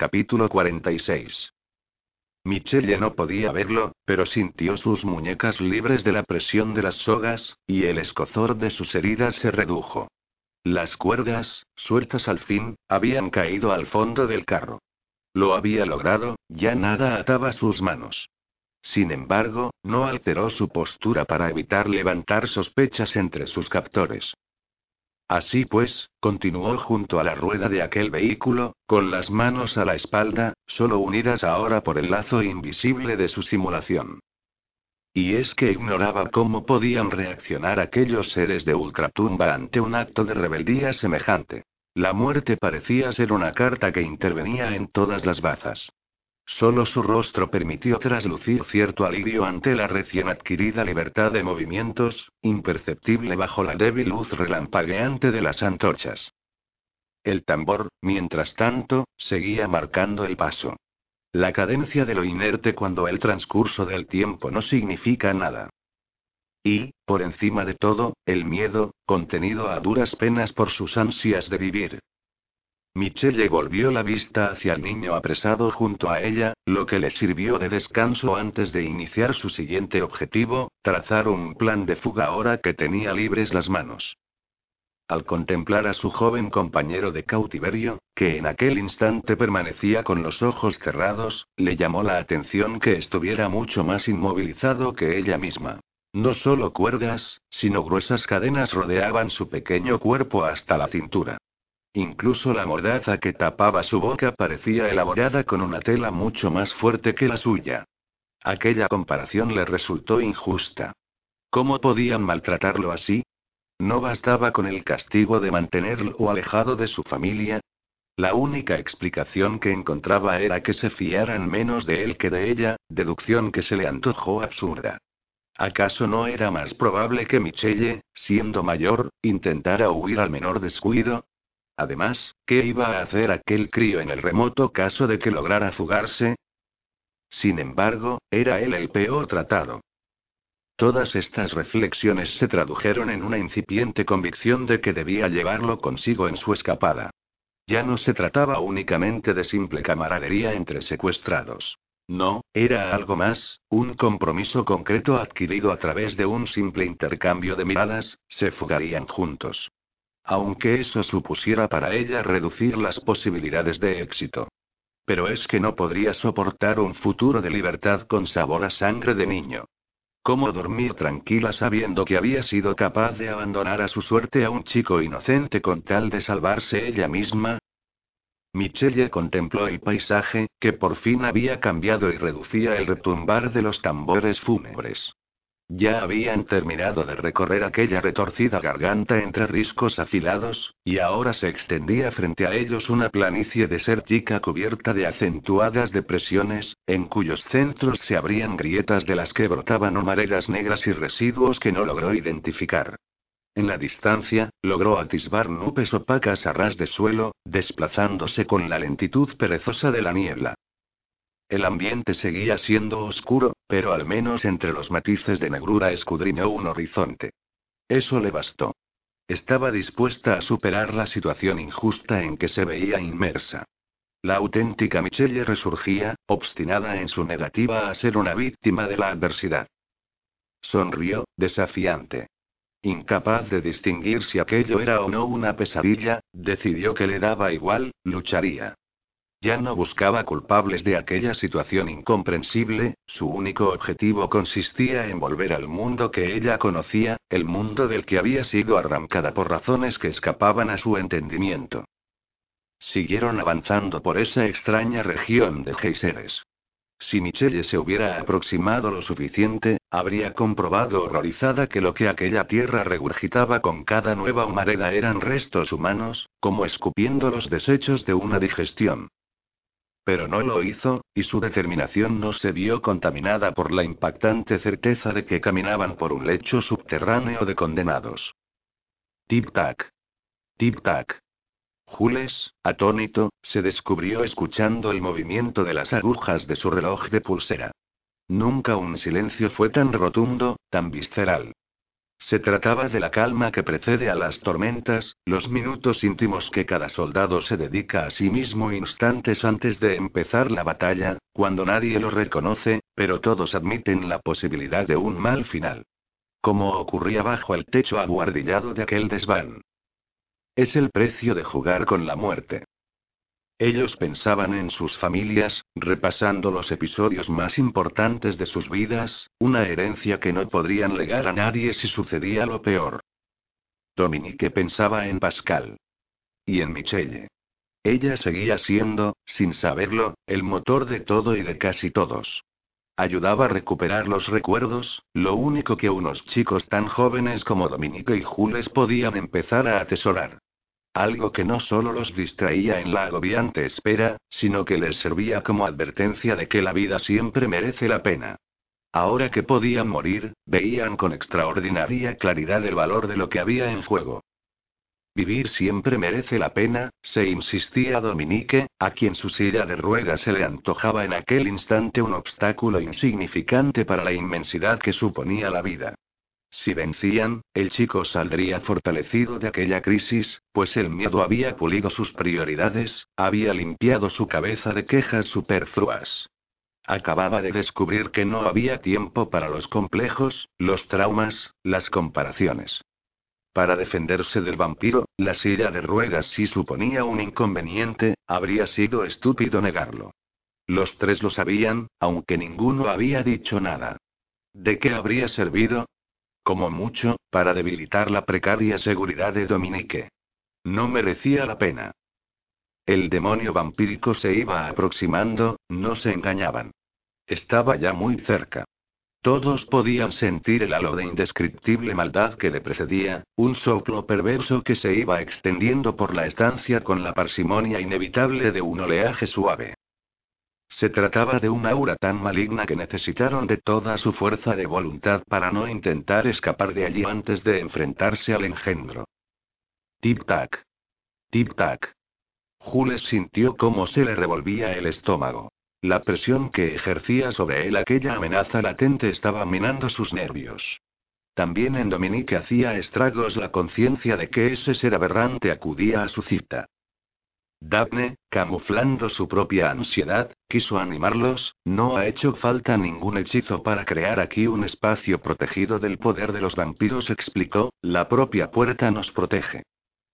Capítulo 46. Michelle no podía verlo, pero sintió sus muñecas libres de la presión de las sogas, y el escozor de sus heridas se redujo. Las cuerdas, sueltas al fin, habían caído al fondo del carro. Lo había logrado, ya nada ataba sus manos. Sin embargo, no alteró su postura para evitar levantar sospechas entre sus captores. Así pues, continuó junto a la rueda de aquel vehículo, con las manos a la espalda, solo unidas ahora por el lazo invisible de su simulación. Y es que ignoraba cómo podían reaccionar aquellos seres de ultratumba ante un acto de rebeldía semejante. La muerte parecía ser una carta que intervenía en todas las bazas. Solo su rostro permitió traslucir cierto alivio ante la recién adquirida libertad de movimientos, imperceptible bajo la débil luz relampagueante de las antorchas. El tambor, mientras tanto, seguía marcando el paso. La cadencia de lo inerte cuando el transcurso del tiempo no significa nada. Y, por encima de todo, el miedo, contenido a duras penas por sus ansias de vivir. Michelle volvió la vista hacia el niño apresado junto a ella, lo que le sirvió de descanso antes de iniciar su siguiente objetivo, trazar un plan de fuga ahora que tenía libres las manos. Al contemplar a su joven compañero de cautiverio, que en aquel instante permanecía con los ojos cerrados, le llamó la atención que estuviera mucho más inmovilizado que ella misma. No solo cuerdas, sino gruesas cadenas rodeaban su pequeño cuerpo hasta la cintura. Incluso la mordaza que tapaba su boca parecía elaborada con una tela mucho más fuerte que la suya. Aquella comparación le resultó injusta. ¿Cómo podían maltratarlo así? ¿No bastaba con el castigo de mantenerlo alejado de su familia? La única explicación que encontraba era que se fiaran menos de él que de ella, deducción que se le antojó absurda. ¿Acaso no era más probable que Michelle, siendo mayor, intentara huir al menor descuido? Además, ¿qué iba a hacer aquel crío en el remoto caso de que lograra fugarse? Sin embargo, era él el peor tratado. Todas estas reflexiones se tradujeron en una incipiente convicción de que debía llevarlo consigo en su escapada. Ya no se trataba únicamente de simple camaradería entre secuestrados. No, era algo más, un compromiso concreto adquirido a través de un simple intercambio de miradas, se fugarían juntos aunque eso supusiera para ella reducir las posibilidades de éxito. Pero es que no podría soportar un futuro de libertad con sabor a sangre de niño. ¿Cómo dormir tranquila sabiendo que había sido capaz de abandonar a su suerte a un chico inocente con tal de salvarse ella misma? Michelle contempló el paisaje, que por fin había cambiado y reducía el retumbar de los tambores fúnebres. Ya habían terminado de recorrer aquella retorcida garganta entre riscos afilados, y ahora se extendía frente a ellos una planicie desértica cubierta de acentuadas depresiones, en cuyos centros se abrían grietas de las que brotaban humaredas negras y residuos que no logró identificar. En la distancia, logró atisbar nubes opacas a ras de suelo, desplazándose con la lentitud perezosa de la niebla. El ambiente seguía siendo oscuro, pero al menos entre los matices de negrura escudriñó un horizonte. Eso le bastó. Estaba dispuesta a superar la situación injusta en que se veía inmersa. La auténtica Michelle resurgía, obstinada en su negativa a ser una víctima de la adversidad. Sonrió, desafiante. Incapaz de distinguir si aquello era o no una pesadilla, decidió que le daba igual, lucharía. Ya no buscaba culpables de aquella situación incomprensible, su único objetivo consistía en volver al mundo que ella conocía, el mundo del que había sido arrancada por razones que escapaban a su entendimiento. Siguieron avanzando por esa extraña región de geiseres. Si Michelle se hubiera aproximado lo suficiente, habría comprobado horrorizada que lo que aquella tierra regurgitaba con cada nueva humareda eran restos humanos, como escupiendo los desechos de una digestión. Pero no lo hizo, y su determinación no se vio contaminada por la impactante certeza de que caminaban por un lecho subterráneo de condenados. Tic-tac. Tic-tac. Jules, atónito, se descubrió escuchando el movimiento de las agujas de su reloj de pulsera. Nunca un silencio fue tan rotundo, tan visceral. Se trataba de la calma que precede a las tormentas, los minutos íntimos que cada soldado se dedica a sí mismo instantes antes de empezar la batalla, cuando nadie lo reconoce, pero todos admiten la posibilidad de un mal final. Como ocurría bajo el techo aguardillado de aquel desván. Es el precio de jugar con la muerte. Ellos pensaban en sus familias, repasando los episodios más importantes de sus vidas, una herencia que no podrían legar a nadie si sucedía lo peor. Dominique pensaba en Pascal. Y en Michelle. Ella seguía siendo, sin saberlo, el motor de todo y de casi todos. Ayudaba a recuperar los recuerdos, lo único que unos chicos tan jóvenes como Dominique y Jules podían empezar a atesorar. Algo que no solo los distraía en la agobiante espera, sino que les servía como advertencia de que la vida siempre merece la pena. Ahora que podían morir, veían con extraordinaria claridad el valor de lo que había en juego. Vivir siempre merece la pena, se insistía Dominique, a quien su silla de ruedas se le antojaba en aquel instante un obstáculo insignificante para la inmensidad que suponía la vida. Si vencían, el chico saldría fortalecido de aquella crisis, pues el miedo había pulido sus prioridades, había limpiado su cabeza de quejas superfluas. Acababa de descubrir que no había tiempo para los complejos, los traumas, las comparaciones. Para defenderse del vampiro, la silla de ruedas sí suponía un inconveniente, habría sido estúpido negarlo. Los tres lo sabían, aunque ninguno había dicho nada. ¿De qué habría servido? Como mucho, para debilitar la precaria seguridad de Dominique. No merecía la pena. El demonio vampírico se iba aproximando, no se engañaban. Estaba ya muy cerca. Todos podían sentir el halo de indescriptible maldad que le precedía, un soplo perverso que se iba extendiendo por la estancia con la parsimonia inevitable de un oleaje suave. Se trataba de un aura tan maligna que necesitaron de toda su fuerza de voluntad para no intentar escapar de allí antes de enfrentarse al engendro. Tic-tac. Tic-tac. Jules sintió cómo se le revolvía el estómago. La presión que ejercía sobre él aquella amenaza latente estaba minando sus nervios. También en Dominique hacía estragos la conciencia de que ese ser aberrante acudía a su cita. Daphne, camuflando su propia ansiedad, quiso animarlos, no ha hecho falta ningún hechizo para crear aquí un espacio protegido del poder de los vampiros, explicó, la propia puerta nos protege.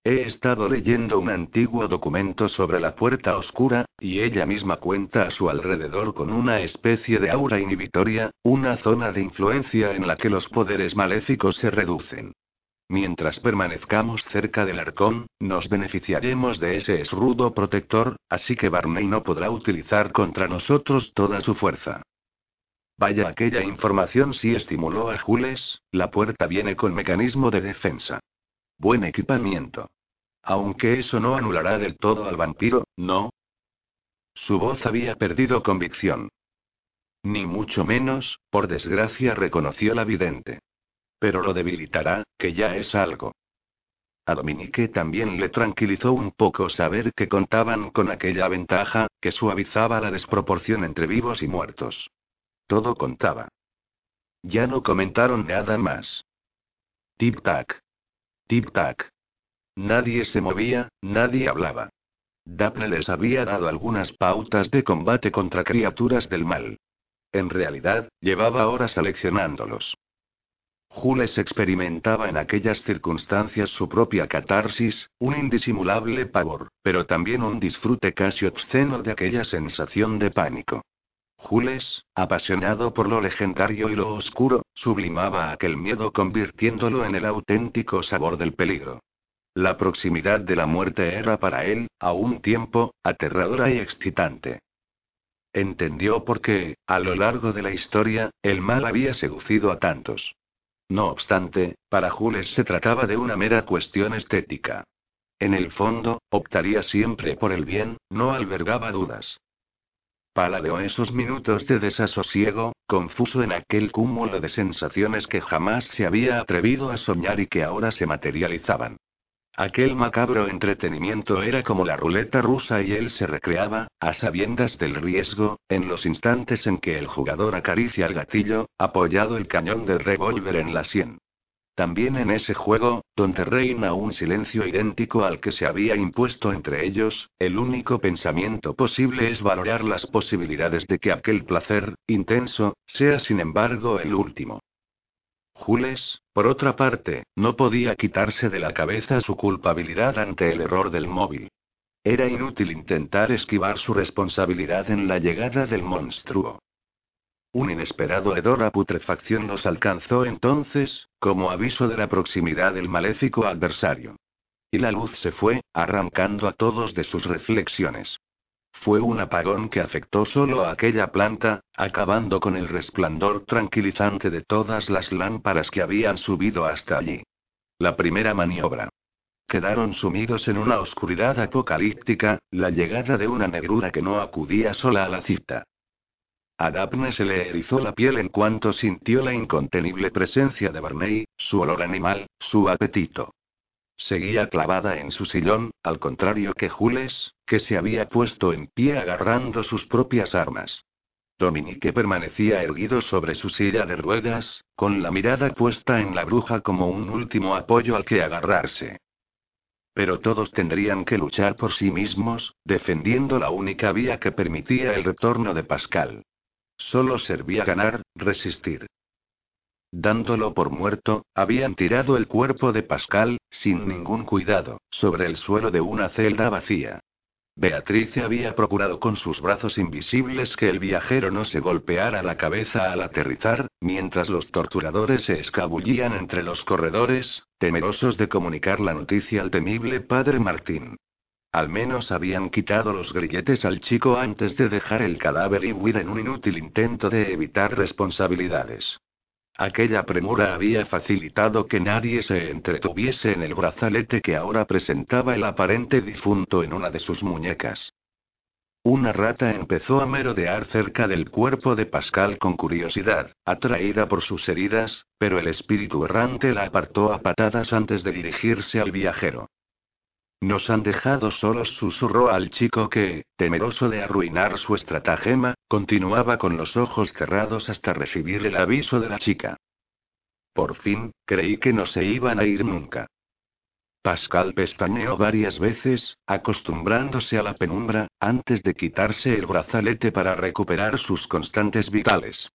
He estado leyendo un antiguo documento sobre la puerta oscura, y ella misma cuenta a su alrededor con una especie de aura inhibitoria, una zona de influencia en la que los poderes maléficos se reducen. Mientras permanezcamos cerca del arcón, nos beneficiaremos de ese esrudo protector, así que Barney no podrá utilizar contra nosotros toda su fuerza. Vaya aquella información sí estimuló a Jules, la puerta viene con mecanismo de defensa. Buen equipamiento. Aunque eso no anulará del todo al vampiro, ¿no? Su voz había perdido convicción. Ni mucho menos, por desgracia reconoció la vidente. Pero lo debilitará, que ya es algo. A Dominique también le tranquilizó un poco saber que contaban con aquella ventaja, que suavizaba la desproporción entre vivos y muertos. Todo contaba. Ya no comentaron nada más. Tic-tac. Tic-tac. Nadie se movía, nadie hablaba. Daphne les había dado algunas pautas de combate contra criaturas del mal. En realidad, llevaba horas seleccionándolos. Jules experimentaba en aquellas circunstancias su propia catarsis, un indisimulable pavor, pero también un disfrute casi obsceno de aquella sensación de pánico. Jules, apasionado por lo legendario y lo oscuro, sublimaba aquel miedo convirtiéndolo en el auténtico sabor del peligro. La proximidad de la muerte era para él, a un tiempo, aterradora y excitante. Entendió por qué, a lo largo de la historia, el mal había seducido a tantos. No obstante, para Jules se trataba de una mera cuestión estética. En el fondo, optaría siempre por el bien, no albergaba dudas. Paladeó esos minutos de desasosiego, confuso en aquel cúmulo de sensaciones que jamás se había atrevido a soñar y que ahora se materializaban. Aquel macabro entretenimiento era como la ruleta rusa y él se recreaba, a sabiendas del riesgo, en los instantes en que el jugador acaricia el gatillo, apoyado el cañón del revólver en la sien. También en ese juego, donde reina un silencio idéntico al que se había impuesto entre ellos, el único pensamiento posible es valorar las posibilidades de que aquel placer, intenso, sea sin embargo el último. Jules, por otra parte, no podía quitarse de la cabeza su culpabilidad ante el error del móvil. Era inútil intentar esquivar su responsabilidad en la llegada del monstruo. Un inesperado hedor a putrefacción los alcanzó entonces, como aviso de la proximidad del maléfico adversario. Y la luz se fue, arrancando a todos de sus reflexiones. Fue un apagón que afectó solo a aquella planta, acabando con el resplandor tranquilizante de todas las lámparas que habían subido hasta allí. La primera maniobra. Quedaron sumidos en una oscuridad apocalíptica, la llegada de una negrura que no acudía sola a la cita. A Daphne se le erizó la piel en cuanto sintió la incontenible presencia de Barney, su olor animal, su apetito. Seguía clavada en su sillón, al contrario que Jules, que se había puesto en pie agarrando sus propias armas. Dominique permanecía erguido sobre su silla de ruedas, con la mirada puesta en la bruja como un último apoyo al que agarrarse. Pero todos tendrían que luchar por sí mismos, defendiendo la única vía que permitía el retorno de Pascal. Solo servía ganar, resistir. Dándolo por muerto, habían tirado el cuerpo de Pascal, sin ningún cuidado, sobre el suelo de una celda vacía. Beatrice había procurado con sus brazos invisibles que el viajero no se golpeara la cabeza al aterrizar, mientras los torturadores se escabullían entre los corredores, temerosos de comunicar la noticia al temible padre Martín. Al menos habían quitado los grilletes al chico antes de dejar el cadáver y huir en un inútil intento de evitar responsabilidades. Aquella premura había facilitado que nadie se entretuviese en el brazalete que ahora presentaba el aparente difunto en una de sus muñecas. Una rata empezó a merodear cerca del cuerpo de Pascal con curiosidad, atraída por sus heridas, pero el espíritu errante la apartó a patadas antes de dirigirse al viajero. Nos han dejado solos, susurró al chico que, temeroso de arruinar su estratagema, continuaba con los ojos cerrados hasta recibir el aviso de la chica. Por fin, creí que no se iban a ir nunca. Pascal pestañeó varias veces, acostumbrándose a la penumbra, antes de quitarse el brazalete para recuperar sus constantes vitales.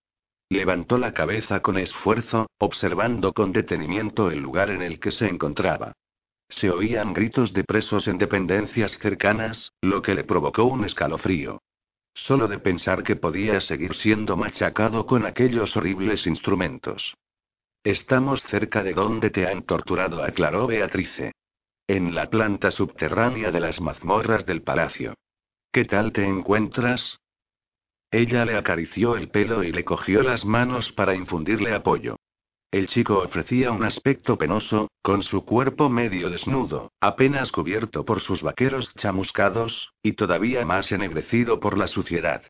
Levantó la cabeza con esfuerzo, observando con detenimiento el lugar en el que se encontraba. Se oían gritos de presos en dependencias cercanas, lo que le provocó un escalofrío. Solo de pensar que podía seguir siendo machacado con aquellos horribles instrumentos. Estamos cerca de donde te han torturado, aclaró Beatrice. En la planta subterránea de las mazmorras del palacio. ¿Qué tal te encuentras? Ella le acarició el pelo y le cogió las manos para infundirle apoyo. El chico ofrecía un aspecto penoso, con su cuerpo medio desnudo, apenas cubierto por sus vaqueros chamuscados, y todavía más ennegrecido por la suciedad.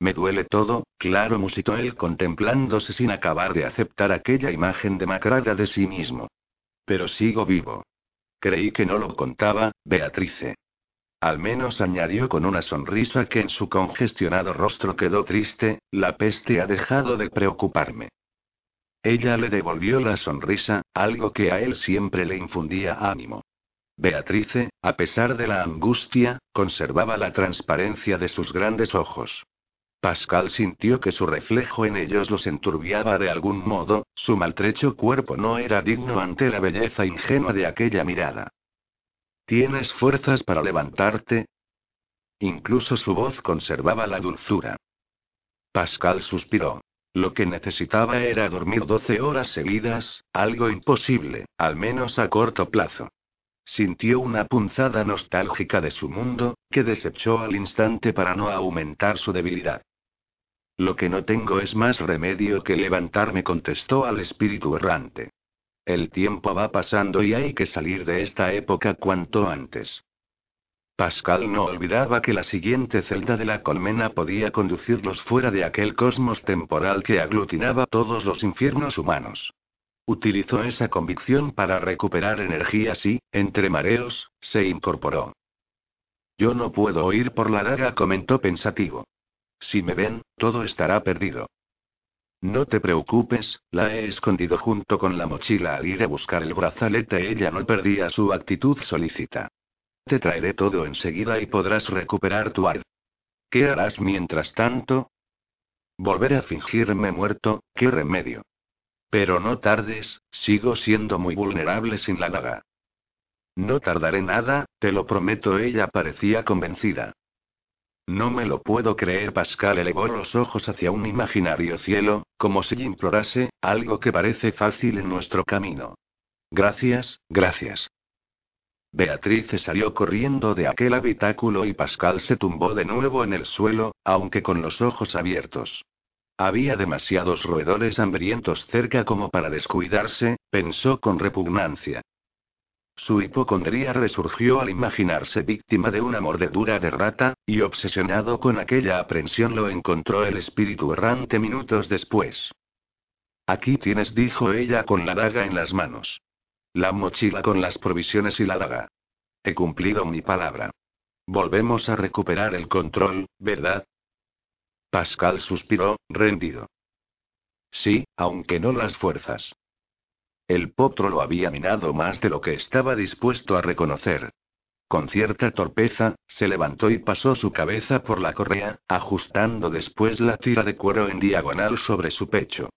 Me duele todo, claro, musitó él contemplándose sin acabar de aceptar aquella imagen demacrada de sí mismo. Pero sigo vivo. Creí que no lo contaba, Beatrice. Al menos añadió con una sonrisa que en su congestionado rostro quedó triste, la peste ha dejado de preocuparme. Ella le devolvió la sonrisa, algo que a él siempre le infundía ánimo. Beatrice, a pesar de la angustia, conservaba la transparencia de sus grandes ojos. Pascal sintió que su reflejo en ellos los enturbiaba de algún modo, su maltrecho cuerpo no era digno ante la belleza ingenua de aquella mirada. ¿Tienes fuerzas para levantarte? Incluso su voz conservaba la dulzura. Pascal suspiró. Lo que necesitaba era dormir 12 horas seguidas, algo imposible, al menos a corto plazo. Sintió una punzada nostálgica de su mundo, que desechó al instante para no aumentar su debilidad. Lo que no tengo es más remedio que levantarme, contestó al espíritu errante. El tiempo va pasando y hay que salir de esta época cuanto antes. Pascal no olvidaba que la siguiente celda de la colmena podía conducirlos fuera de aquel cosmos temporal que aglutinaba todos los infiernos humanos. Utilizó esa convicción para recuperar energías y, entre mareos, se incorporó. Yo no puedo ir por la daga, comentó pensativo. Si me ven, todo estará perdido. No te preocupes, la he escondido junto con la mochila al ir a buscar el brazalete. Ella no perdía su actitud solícita. Te traeré todo enseguida y podrás recuperar tu ar. ¿Qué harás mientras tanto? Volver a fingirme muerto, qué remedio. Pero no tardes, sigo siendo muy vulnerable sin la daga. No tardaré nada, te lo prometo. Ella parecía convencida. No me lo puedo creer. Pascal elevó los ojos hacia un imaginario cielo, como si implorase, algo que parece fácil en nuestro camino. Gracias, gracias. Beatriz salió corriendo de aquel habitáculo y Pascal se tumbó de nuevo en el suelo, aunque con los ojos abiertos. Había demasiados roedores hambrientos cerca como para descuidarse, pensó con repugnancia. Su hipocondría resurgió al imaginarse víctima de una mordedura de rata, y obsesionado con aquella aprensión lo encontró el espíritu errante minutos después. Aquí tienes, dijo ella con la daga en las manos. La mochila con las provisiones y la daga. He cumplido mi palabra. Volvemos a recuperar el control, ¿verdad? Pascal suspiró, rendido. Sí, aunque no las fuerzas. El potro lo había minado más de lo que estaba dispuesto a reconocer. Con cierta torpeza, se levantó y pasó su cabeza por la correa, ajustando después la tira de cuero en diagonal sobre su pecho.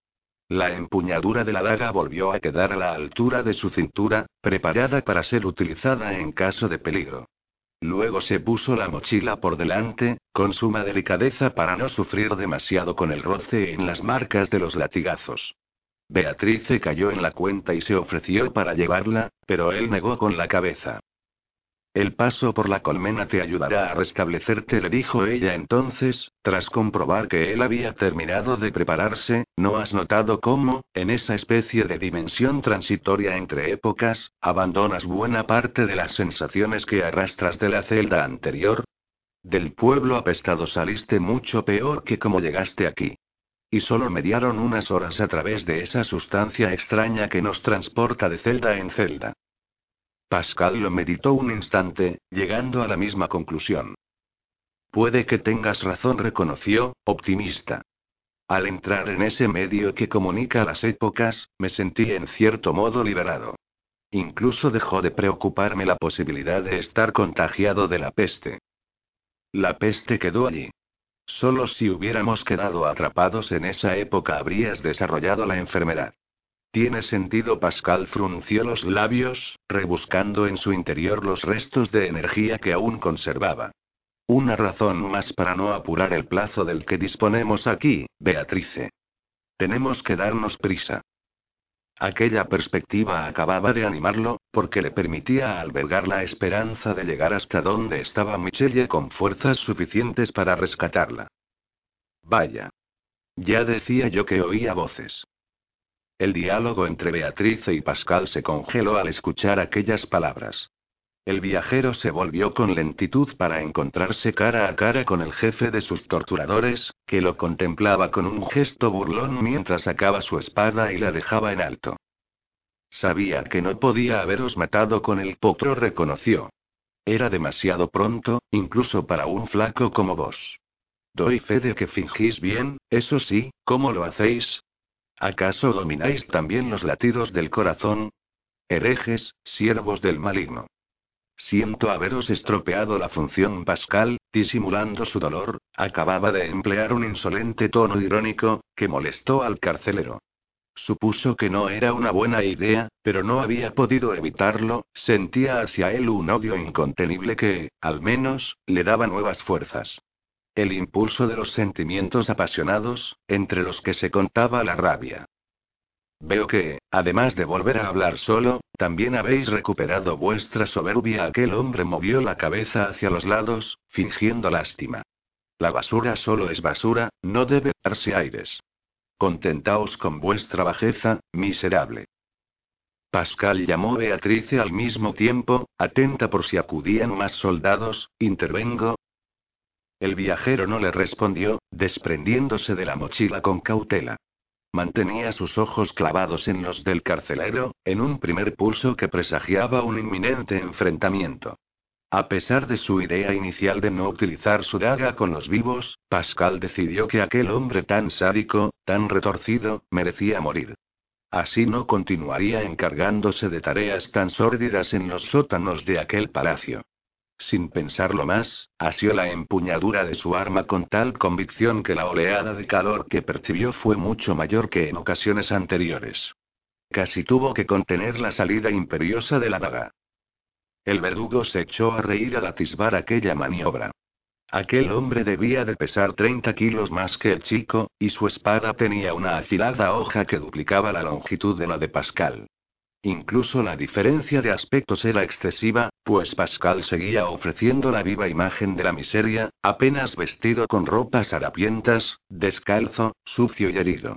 La empuñadura de la daga volvió a quedar a la altura de su cintura, preparada para ser utilizada en caso de peligro. Luego se puso la mochila por delante, con suma delicadeza para no sufrir demasiado con el roce en las marcas de los latigazos. Beatrice cayó en la cuenta y se ofreció para llevarla, pero él negó con la cabeza. El paso por la colmena te ayudará a restablecerte, le dijo ella entonces, tras comprobar que él había terminado de prepararse, ¿no has notado cómo, en esa especie de dimensión transitoria entre épocas, abandonas buena parte de las sensaciones que arrastras de la celda anterior? Del pueblo apestado saliste mucho peor que como llegaste aquí. Y solo mediaron unas horas a través de esa sustancia extraña que nos transporta de celda en celda. Pascal lo meditó un instante, llegando a la misma conclusión. Puede que tengas razón, reconoció, optimista. Al entrar en ese medio que comunica las épocas, me sentí en cierto modo liberado. Incluso dejó de preocuparme la posibilidad de estar contagiado de la peste. La peste quedó allí. Solo si hubiéramos quedado atrapados en esa época habrías desarrollado la enfermedad. Tiene sentido, Pascal frunció los labios, rebuscando en su interior los restos de energía que aún conservaba. Una razón más para no apurar el plazo del que disponemos aquí, Beatrice. Tenemos que darnos prisa. Aquella perspectiva acababa de animarlo, porque le permitía albergar la esperanza de llegar hasta donde estaba Michelle con fuerzas suficientes para rescatarla. Vaya. Ya decía yo que oía voces. El diálogo entre Beatrice y Pascal se congeló al escuchar aquellas palabras. El viajero se volvió con lentitud para encontrarse cara a cara con el jefe de sus torturadores, que lo contemplaba con un gesto burlón mientras sacaba su espada y la dejaba en alto. Sabía que no podía haberos matado con el potro, reconoció. Era demasiado pronto, incluso para un flaco como vos. Doy fe de que fingís bien, eso sí, ¿cómo lo hacéis? ¿Acaso domináis también los latidos del corazón? Herejes, siervos del maligno. Siento haberos estropeado la función Pascal, disimulando su dolor, acababa de emplear un insolente tono irónico, que molestó al carcelero. Supuso que no era una buena idea, pero no había podido evitarlo, sentía hacia él un odio incontenible que, al menos, le daba nuevas fuerzas. El impulso de los sentimientos apasionados, entre los que se contaba la rabia. Veo que, además de volver a hablar solo, también habéis recuperado vuestra soberbia. Aquel hombre movió la cabeza hacia los lados, fingiendo lástima. La basura solo es basura, no debe darse aires. Contentaos con vuestra bajeza, miserable. Pascal llamó Beatrice al mismo tiempo, atenta por si acudían más soldados, intervengo. El viajero no le respondió, desprendiéndose de la mochila con cautela. Mantenía sus ojos clavados en los del carcelero, en un primer pulso que presagiaba un inminente enfrentamiento. A pesar de su idea inicial de no utilizar su daga con los vivos, Pascal decidió que aquel hombre tan sádico, tan retorcido, merecía morir. Así no continuaría encargándose de tareas tan sórdidas en los sótanos de aquel palacio. Sin pensarlo más, asió la empuñadura de su arma con tal convicción que la oleada de calor que percibió fue mucho mayor que en ocasiones anteriores. Casi tuvo que contener la salida imperiosa de la daga. El verdugo se echó a reír al atisbar aquella maniobra. Aquel hombre debía de pesar 30 kilos más que el chico, y su espada tenía una afilada hoja que duplicaba la longitud de la de Pascal. Incluso la diferencia de aspectos era excesiva, pues Pascal seguía ofreciendo la viva imagen de la miseria, apenas vestido con ropas harapientas, descalzo, sucio y herido.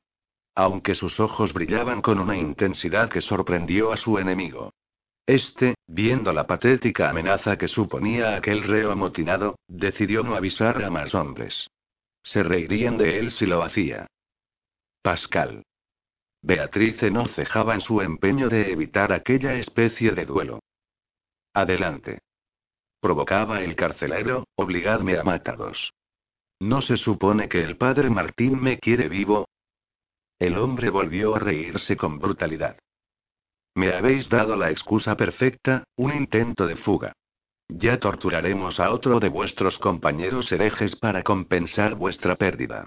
Aunque sus ojos brillaban con una intensidad que sorprendió a su enemigo. Este, viendo la patética amenaza que suponía aquel reo amotinado, decidió no avisar a más hombres. Se reirían de él si lo hacía. Pascal. Beatrice no cejaba en su empeño de evitar aquella especie de duelo. Adelante. Provocaba el carcelero, obligadme a mataros. ¿No se supone que el padre Martín me quiere vivo? El hombre volvió a reírse con brutalidad. Me habéis dado la excusa perfecta, un intento de fuga. Ya torturaremos a otro de vuestros compañeros herejes para compensar vuestra pérdida.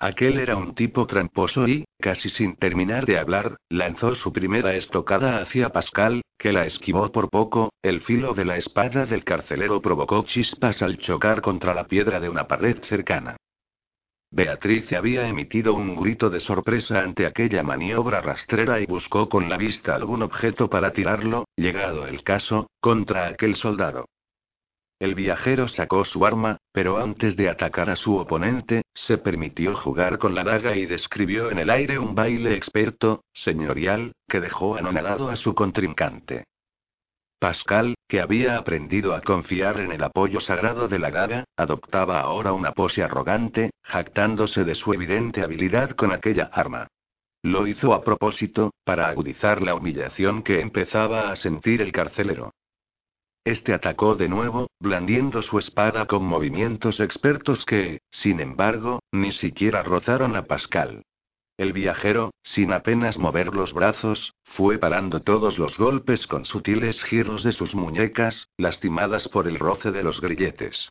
Aquel era un tipo tramposo y, casi sin terminar de hablar, lanzó su primera estocada hacia Pascal, que la esquivó por poco, el filo de la espada del carcelero provocó chispas al chocar contra la piedra de una pared cercana. Beatriz había emitido un grito de sorpresa ante aquella maniobra rastrera y buscó con la vista algún objeto para tirarlo, llegado el caso, contra aquel soldado. El viajero sacó su arma, pero antes de atacar a su oponente, se permitió jugar con la daga y describió en el aire un baile experto, señorial, que dejó anonadado a su contrincante. Pascal, que había aprendido a confiar en el apoyo sagrado de la daga, adoptaba ahora una pose arrogante, jactándose de su evidente habilidad con aquella arma. Lo hizo a propósito, para agudizar la humillación que empezaba a sentir el carcelero. Este atacó de nuevo, blandiendo su espada con movimientos expertos que, sin embargo, ni siquiera rozaron a Pascal. El viajero, sin apenas mover los brazos, fue parando todos los golpes con sutiles giros de sus muñecas, lastimadas por el roce de los grilletes.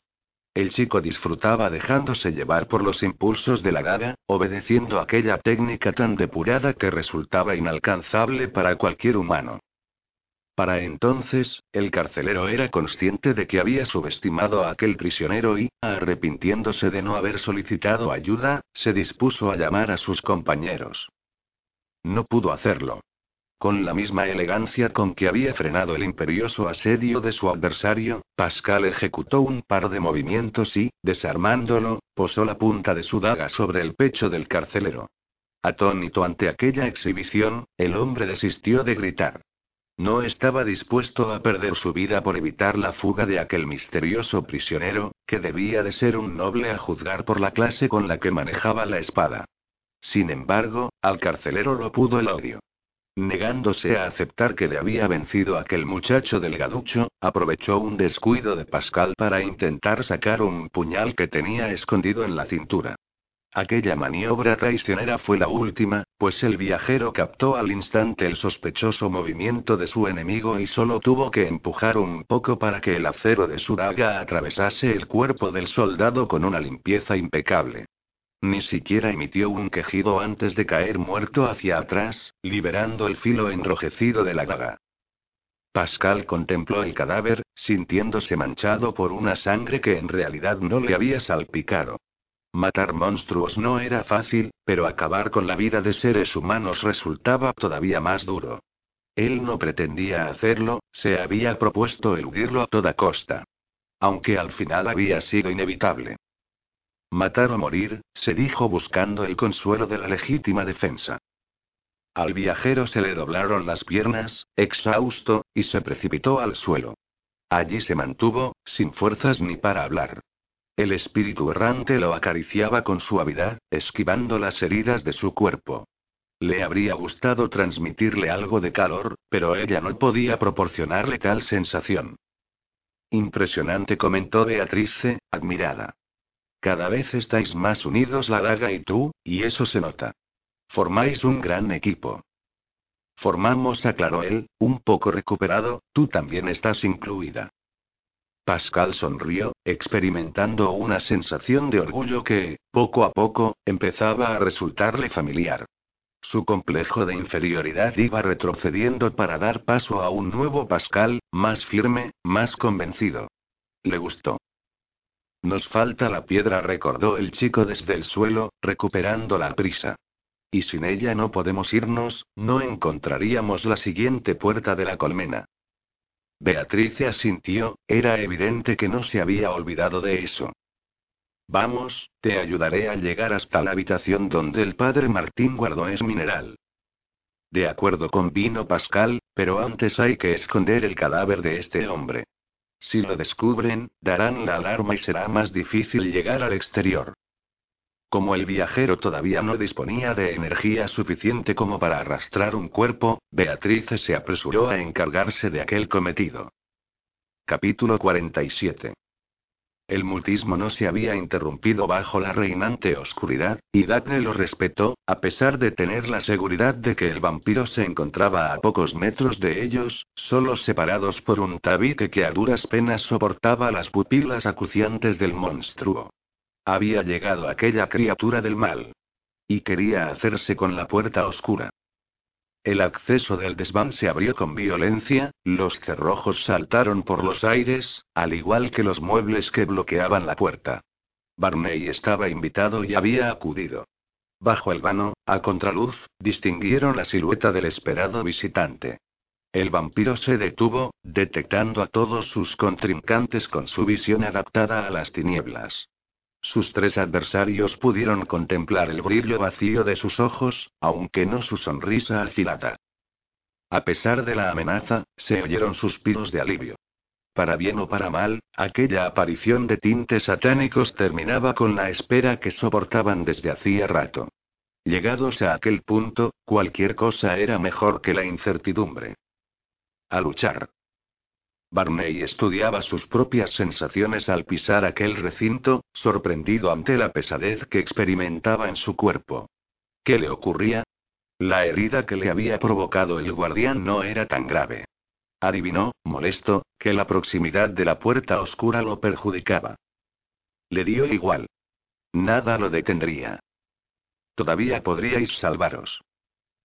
El chico disfrutaba dejándose llevar por los impulsos de la daga, obedeciendo aquella técnica tan depurada que resultaba inalcanzable para cualquier humano. Para entonces, el carcelero era consciente de que había subestimado a aquel prisionero y, arrepintiéndose de no haber solicitado ayuda, se dispuso a llamar a sus compañeros. No pudo hacerlo. Con la misma elegancia con que había frenado el imperioso asedio de su adversario, Pascal ejecutó un par de movimientos y, desarmándolo, posó la punta de su daga sobre el pecho del carcelero. Atónito ante aquella exhibición, el hombre desistió de gritar. No estaba dispuesto a perder su vida por evitar la fuga de aquel misterioso prisionero, que debía de ser un noble a juzgar por la clase con la que manejaba la espada. Sin embargo, al carcelero lo pudo el odio. Negándose a aceptar que le había vencido aquel muchacho delgaducho, aprovechó un descuido de Pascal para intentar sacar un puñal que tenía escondido en la cintura. Aquella maniobra traicionera fue la última, pues el viajero captó al instante el sospechoso movimiento de su enemigo y solo tuvo que empujar un poco para que el acero de su daga atravesase el cuerpo del soldado con una limpieza impecable. Ni siquiera emitió un quejido antes de caer muerto hacia atrás, liberando el filo enrojecido de la daga. Pascal contempló el cadáver, sintiéndose manchado por una sangre que en realidad no le había salpicado. Matar monstruos no era fácil, pero acabar con la vida de seres humanos resultaba todavía más duro. Él no pretendía hacerlo, se había propuesto eludirlo a toda costa. Aunque al final había sido inevitable. Matar o morir, se dijo buscando el consuelo de la legítima defensa. Al viajero se le doblaron las piernas, exhausto, y se precipitó al suelo. Allí se mantuvo, sin fuerzas ni para hablar. El espíritu errante lo acariciaba con suavidad, esquivando las heridas de su cuerpo. Le habría gustado transmitirle algo de calor, pero ella no podía proporcionarle tal sensación. Impresionante, comentó Beatrice, admirada. Cada vez estáis más unidos la daga y tú, y eso se nota. Formáis un gran equipo. Formamos, aclaró él, un poco recuperado, tú también estás incluida. Pascal sonrió, experimentando una sensación de orgullo que, poco a poco, empezaba a resultarle familiar. Su complejo de inferioridad iba retrocediendo para dar paso a un nuevo Pascal, más firme, más convencido. Le gustó. Nos falta la piedra, recordó el chico desde el suelo, recuperando la prisa. Y sin ella no podemos irnos, no encontraríamos la siguiente puerta de la colmena. Beatriz asintió, era evidente que no se había olvidado de eso. Vamos, te ayudaré a llegar hasta la habitación donde el padre Martín guardó es mineral. De acuerdo con Vino Pascal, pero antes hay que esconder el cadáver de este hombre. Si lo descubren, darán la alarma y será más difícil llegar al exterior. Como el viajero todavía no disponía de energía suficiente como para arrastrar un cuerpo, Beatriz se apresuró a encargarse de aquel cometido. Capítulo 47. El mutismo no se había interrumpido bajo la reinante oscuridad, y Daphne lo respetó, a pesar de tener la seguridad de que el vampiro se encontraba a pocos metros de ellos, solo separados por un tabique que a duras penas soportaba las pupilas acuciantes del monstruo. Había llegado aquella criatura del mal. Y quería hacerse con la puerta oscura. El acceso del desván se abrió con violencia, los cerrojos saltaron por los aires, al igual que los muebles que bloqueaban la puerta. Barney estaba invitado y había acudido. Bajo el vano, a contraluz, distinguieron la silueta del esperado visitante. El vampiro se detuvo, detectando a todos sus contrincantes con su visión adaptada a las tinieblas. Sus tres adversarios pudieron contemplar el brillo vacío de sus ojos, aunque no su sonrisa afilada. A pesar de la amenaza, se oyeron suspiros de alivio. Para bien o para mal, aquella aparición de tintes satánicos terminaba con la espera que soportaban desde hacía rato. Llegados a aquel punto, cualquier cosa era mejor que la incertidumbre. A luchar. Barney estudiaba sus propias sensaciones al pisar aquel recinto, sorprendido ante la pesadez que experimentaba en su cuerpo. ¿Qué le ocurría? La herida que le había provocado el guardián no era tan grave. Adivinó, molesto, que la proximidad de la puerta oscura lo perjudicaba. Le dio igual. Nada lo detendría. Todavía podríais salvaros.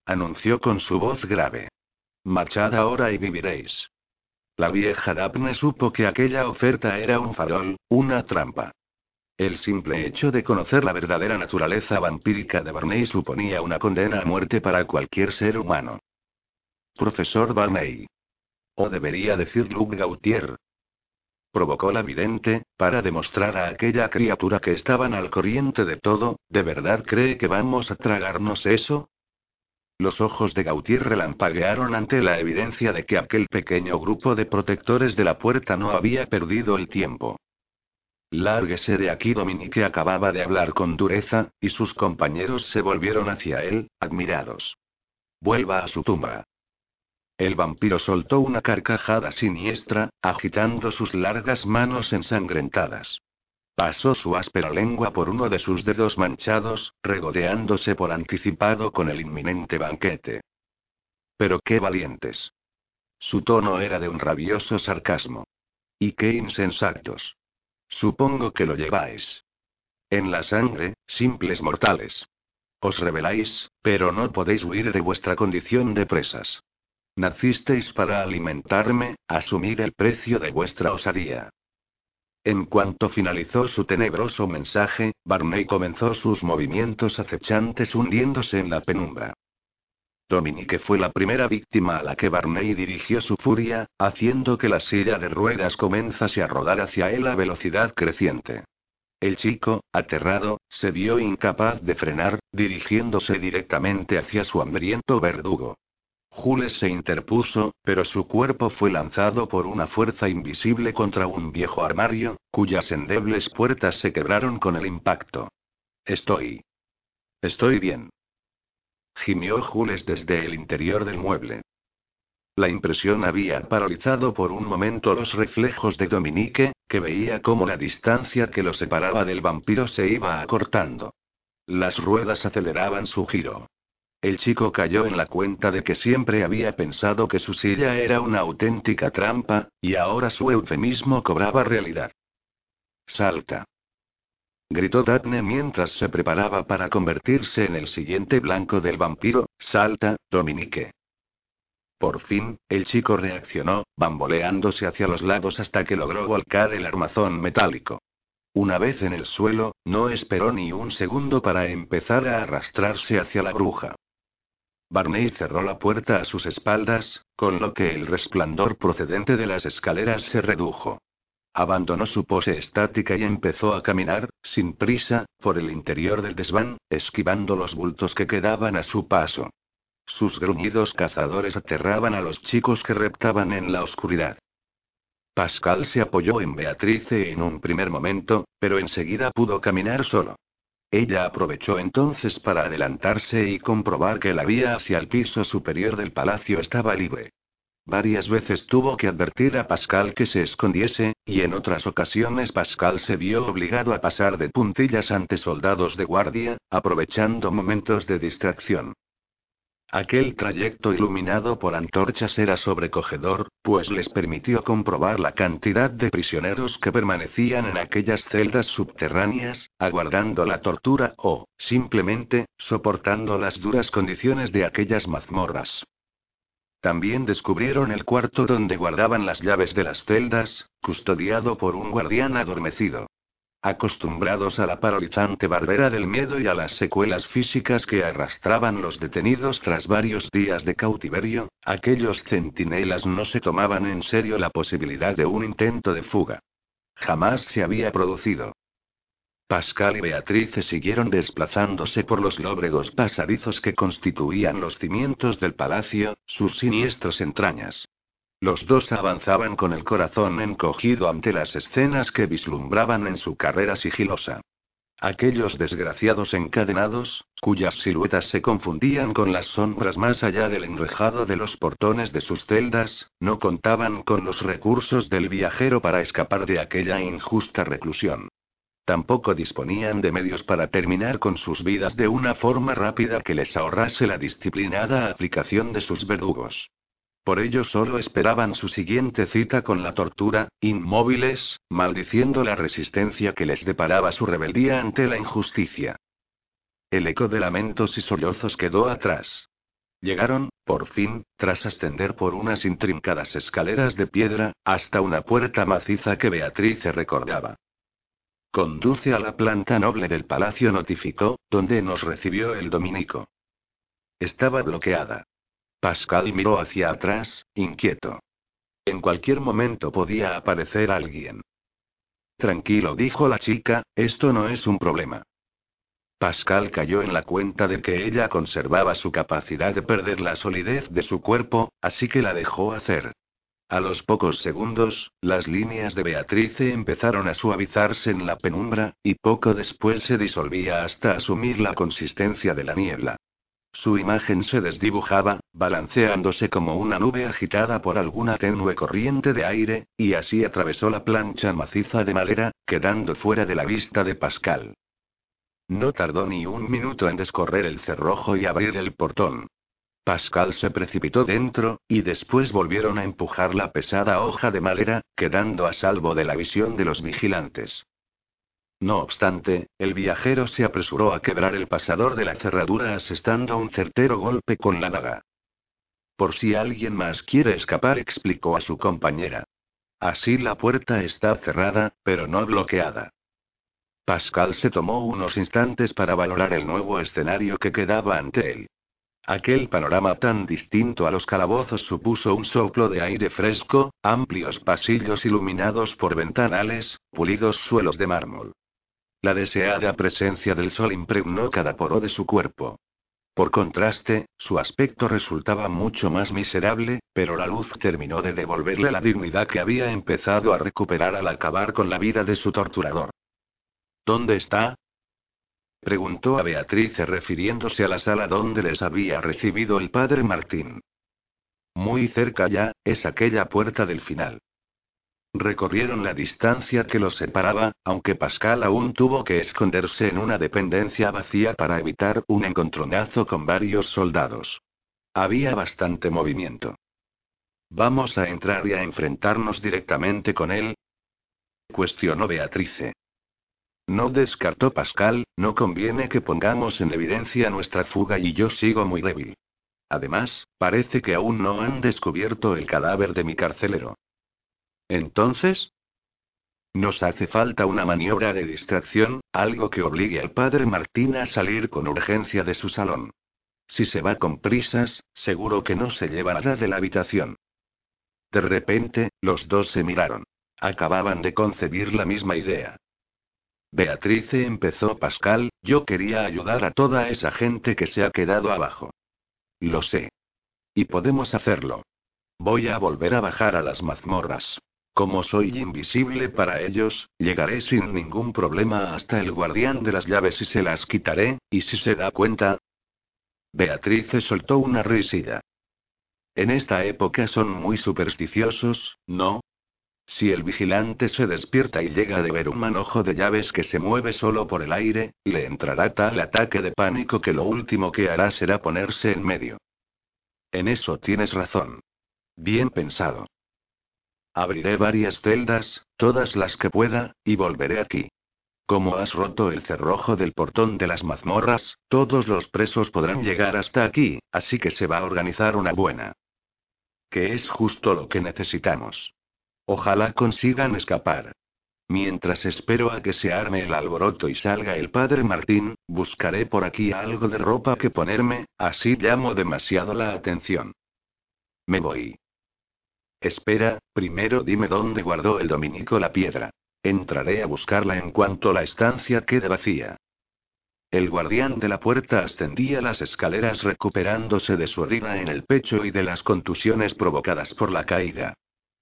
Anunció con su voz grave. Marchad ahora y viviréis. La vieja Daphne supo que aquella oferta era un farol, una trampa. El simple hecho de conocer la verdadera naturaleza vampírica de Barney suponía una condena a muerte para cualquier ser humano. Profesor Barney. O debería decir Luke Gautier. Provocó la vidente, para demostrar a aquella criatura que estaban al corriente de todo, ¿de verdad cree que vamos a tragarnos eso? Los ojos de Gautier relampaguearon ante la evidencia de que aquel pequeño grupo de protectores de la puerta no había perdido el tiempo. Lárguese de aquí, Dominique acababa de hablar con dureza, y sus compañeros se volvieron hacia él, admirados. Vuelva a su tumba. El vampiro soltó una carcajada siniestra, agitando sus largas manos ensangrentadas. Pasó su áspera lengua por uno de sus dedos manchados, regodeándose por anticipado con el inminente banquete. Pero qué valientes. Su tono era de un rabioso sarcasmo. Y qué insensatos. Supongo que lo lleváis. En la sangre, simples mortales. Os rebeláis, pero no podéis huir de vuestra condición de presas. Nacisteis para alimentarme, asumir el precio de vuestra osadía. En cuanto finalizó su tenebroso mensaje, Barney comenzó sus movimientos acechantes hundiéndose en la penumbra. Dominique fue la primera víctima a la que Barney dirigió su furia, haciendo que la silla de ruedas comenzase a rodar hacia él a velocidad creciente. El chico, aterrado, se vio incapaz de frenar, dirigiéndose directamente hacia su hambriento verdugo. Jules se interpuso, pero su cuerpo fue lanzado por una fuerza invisible contra un viejo armario, cuyas endebles puertas se quebraron con el impacto. Estoy. Estoy bien. Gimió Jules desde el interior del mueble. La impresión había paralizado por un momento los reflejos de Dominique, que veía cómo la distancia que lo separaba del vampiro se iba acortando. Las ruedas aceleraban su giro. El chico cayó en la cuenta de que siempre había pensado que su silla era una auténtica trampa, y ahora su eufemismo cobraba realidad. Salta. Gritó Daphne mientras se preparaba para convertirse en el siguiente blanco del vampiro. Salta, Dominique. Por fin, el chico reaccionó, bamboleándose hacia los lados hasta que logró volcar el armazón metálico. Una vez en el suelo, no esperó ni un segundo para empezar a arrastrarse hacia la bruja. Barney cerró la puerta a sus espaldas, con lo que el resplandor procedente de las escaleras se redujo. Abandonó su pose estática y empezó a caminar, sin prisa, por el interior del desván, esquivando los bultos que quedaban a su paso. Sus gruñidos cazadores aterraban a los chicos que reptaban en la oscuridad. Pascal se apoyó en Beatrice en un primer momento, pero enseguida pudo caminar solo. Ella aprovechó entonces para adelantarse y comprobar que la vía hacia el piso superior del palacio estaba libre. Varias veces tuvo que advertir a Pascal que se escondiese, y en otras ocasiones Pascal se vio obligado a pasar de puntillas ante soldados de guardia, aprovechando momentos de distracción. Aquel trayecto iluminado por antorchas era sobrecogedor, pues les permitió comprobar la cantidad de prisioneros que permanecían en aquellas celdas subterráneas, aguardando la tortura o, simplemente, soportando las duras condiciones de aquellas mazmorras. También descubrieron el cuarto donde guardaban las llaves de las celdas, custodiado por un guardián adormecido. Acostumbrados a la paralizante barrera del miedo y a las secuelas físicas que arrastraban los detenidos tras varios días de cautiverio, aquellos centinelas no se tomaban en serio la posibilidad de un intento de fuga. Jamás se había producido. Pascal y Beatrice siguieron desplazándose por los lóbregos pasadizos que constituían los cimientos del palacio, sus siniestros entrañas. Los dos avanzaban con el corazón encogido ante las escenas que vislumbraban en su carrera sigilosa. Aquellos desgraciados encadenados, cuyas siluetas se confundían con las sombras más allá del enrejado de los portones de sus celdas, no contaban con los recursos del viajero para escapar de aquella injusta reclusión. Tampoco disponían de medios para terminar con sus vidas de una forma rápida que les ahorrase la disciplinada aplicación de sus verdugos. Por ello solo esperaban su siguiente cita con la tortura, inmóviles, maldiciendo la resistencia que les deparaba su rebeldía ante la injusticia. El eco de lamentos y sollozos quedó atrás. Llegaron, por fin, tras ascender por unas intrincadas escaleras de piedra, hasta una puerta maciza que Beatriz recordaba. Conduce a la planta noble del palacio, notificó, donde nos recibió el dominico. Estaba bloqueada. Pascal miró hacia atrás, inquieto. En cualquier momento podía aparecer alguien. Tranquilo, dijo la chica, esto no es un problema. Pascal cayó en la cuenta de que ella conservaba su capacidad de perder la solidez de su cuerpo, así que la dejó hacer. A los pocos segundos, las líneas de Beatrice empezaron a suavizarse en la penumbra, y poco después se disolvía hasta asumir la consistencia de la niebla. Su imagen se desdibujaba, balanceándose como una nube agitada por alguna tenue corriente de aire, y así atravesó la plancha maciza de madera, quedando fuera de la vista de Pascal. No tardó ni un minuto en descorrer el cerrojo y abrir el portón. Pascal se precipitó dentro, y después volvieron a empujar la pesada hoja de madera, quedando a salvo de la visión de los vigilantes. No obstante, el viajero se apresuró a quebrar el pasador de la cerradura asestando un certero golpe con la daga. Por si alguien más quiere escapar, explicó a su compañera. Así la puerta está cerrada, pero no bloqueada. Pascal se tomó unos instantes para valorar el nuevo escenario que quedaba ante él. Aquel panorama tan distinto a los calabozos supuso un soplo de aire fresco, amplios pasillos iluminados por ventanales, pulidos suelos de mármol. La deseada presencia del sol impregnó cada poro de su cuerpo. Por contraste, su aspecto resultaba mucho más miserable, pero la luz terminó de devolverle la dignidad que había empezado a recuperar al acabar con la vida de su torturador. ¿Dónde está? preguntó a Beatriz refiriéndose a la sala donde les había recibido el padre Martín. Muy cerca ya, es aquella puerta del final. Recorrieron la distancia que los separaba, aunque Pascal aún tuvo que esconderse en una dependencia vacía para evitar un encontronazo con varios soldados. Había bastante movimiento. ¿Vamos a entrar y a enfrentarnos directamente con él? cuestionó Beatrice. No descartó Pascal, no conviene que pongamos en evidencia nuestra fuga y yo sigo muy débil. Además, parece que aún no han descubierto el cadáver de mi carcelero. Entonces, nos hace falta una maniobra de distracción, algo que obligue al padre Martín a salir con urgencia de su salón. Si se va con prisas, seguro que no se lleva nada de la habitación. De repente, los dos se miraron. Acababan de concebir la misma idea. Beatrice empezó Pascal, yo quería ayudar a toda esa gente que se ha quedado abajo. Lo sé. Y podemos hacerlo. Voy a volver a bajar a las mazmorras. Como soy invisible para ellos, llegaré sin ningún problema hasta el guardián de las llaves y se las quitaré, y si se da cuenta... Beatriz soltó una risilla. En esta época son muy supersticiosos, ¿no? Si el vigilante se despierta y llega de ver un manojo de llaves que se mueve solo por el aire, le entrará tal ataque de pánico que lo último que hará será ponerse en medio. En eso tienes razón. Bien pensado. Abriré varias celdas, todas las que pueda, y volveré aquí. Como has roto el cerrojo del portón de las mazmorras, todos los presos podrán llegar hasta aquí, así que se va a organizar una buena. Que es justo lo que necesitamos. Ojalá consigan escapar. Mientras espero a que se arme el alboroto y salga el padre Martín, buscaré por aquí algo de ropa que ponerme, así llamo demasiado la atención. Me voy. Espera, primero dime dónde guardó el dominico la piedra. Entraré a buscarla en cuanto la estancia quede vacía. El guardián de la puerta ascendía las escaleras recuperándose de su herida en el pecho y de las contusiones provocadas por la caída.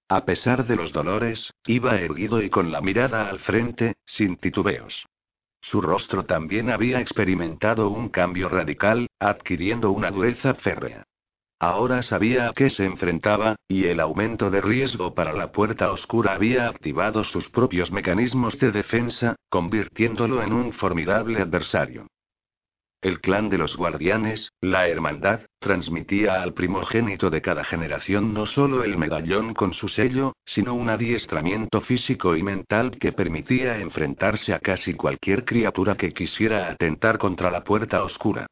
A pesar de los dolores, iba erguido y con la mirada al frente, sin titubeos. Su rostro también había experimentado un cambio radical, adquiriendo una dureza férrea. Ahora sabía a qué se enfrentaba, y el aumento de riesgo para la puerta oscura había activado sus propios mecanismos de defensa, convirtiéndolo en un formidable adversario. El clan de los guardianes, la hermandad, transmitía al primogénito de cada generación no solo el medallón con su sello, sino un adiestramiento físico y mental que permitía enfrentarse a casi cualquier criatura que quisiera atentar contra la puerta oscura.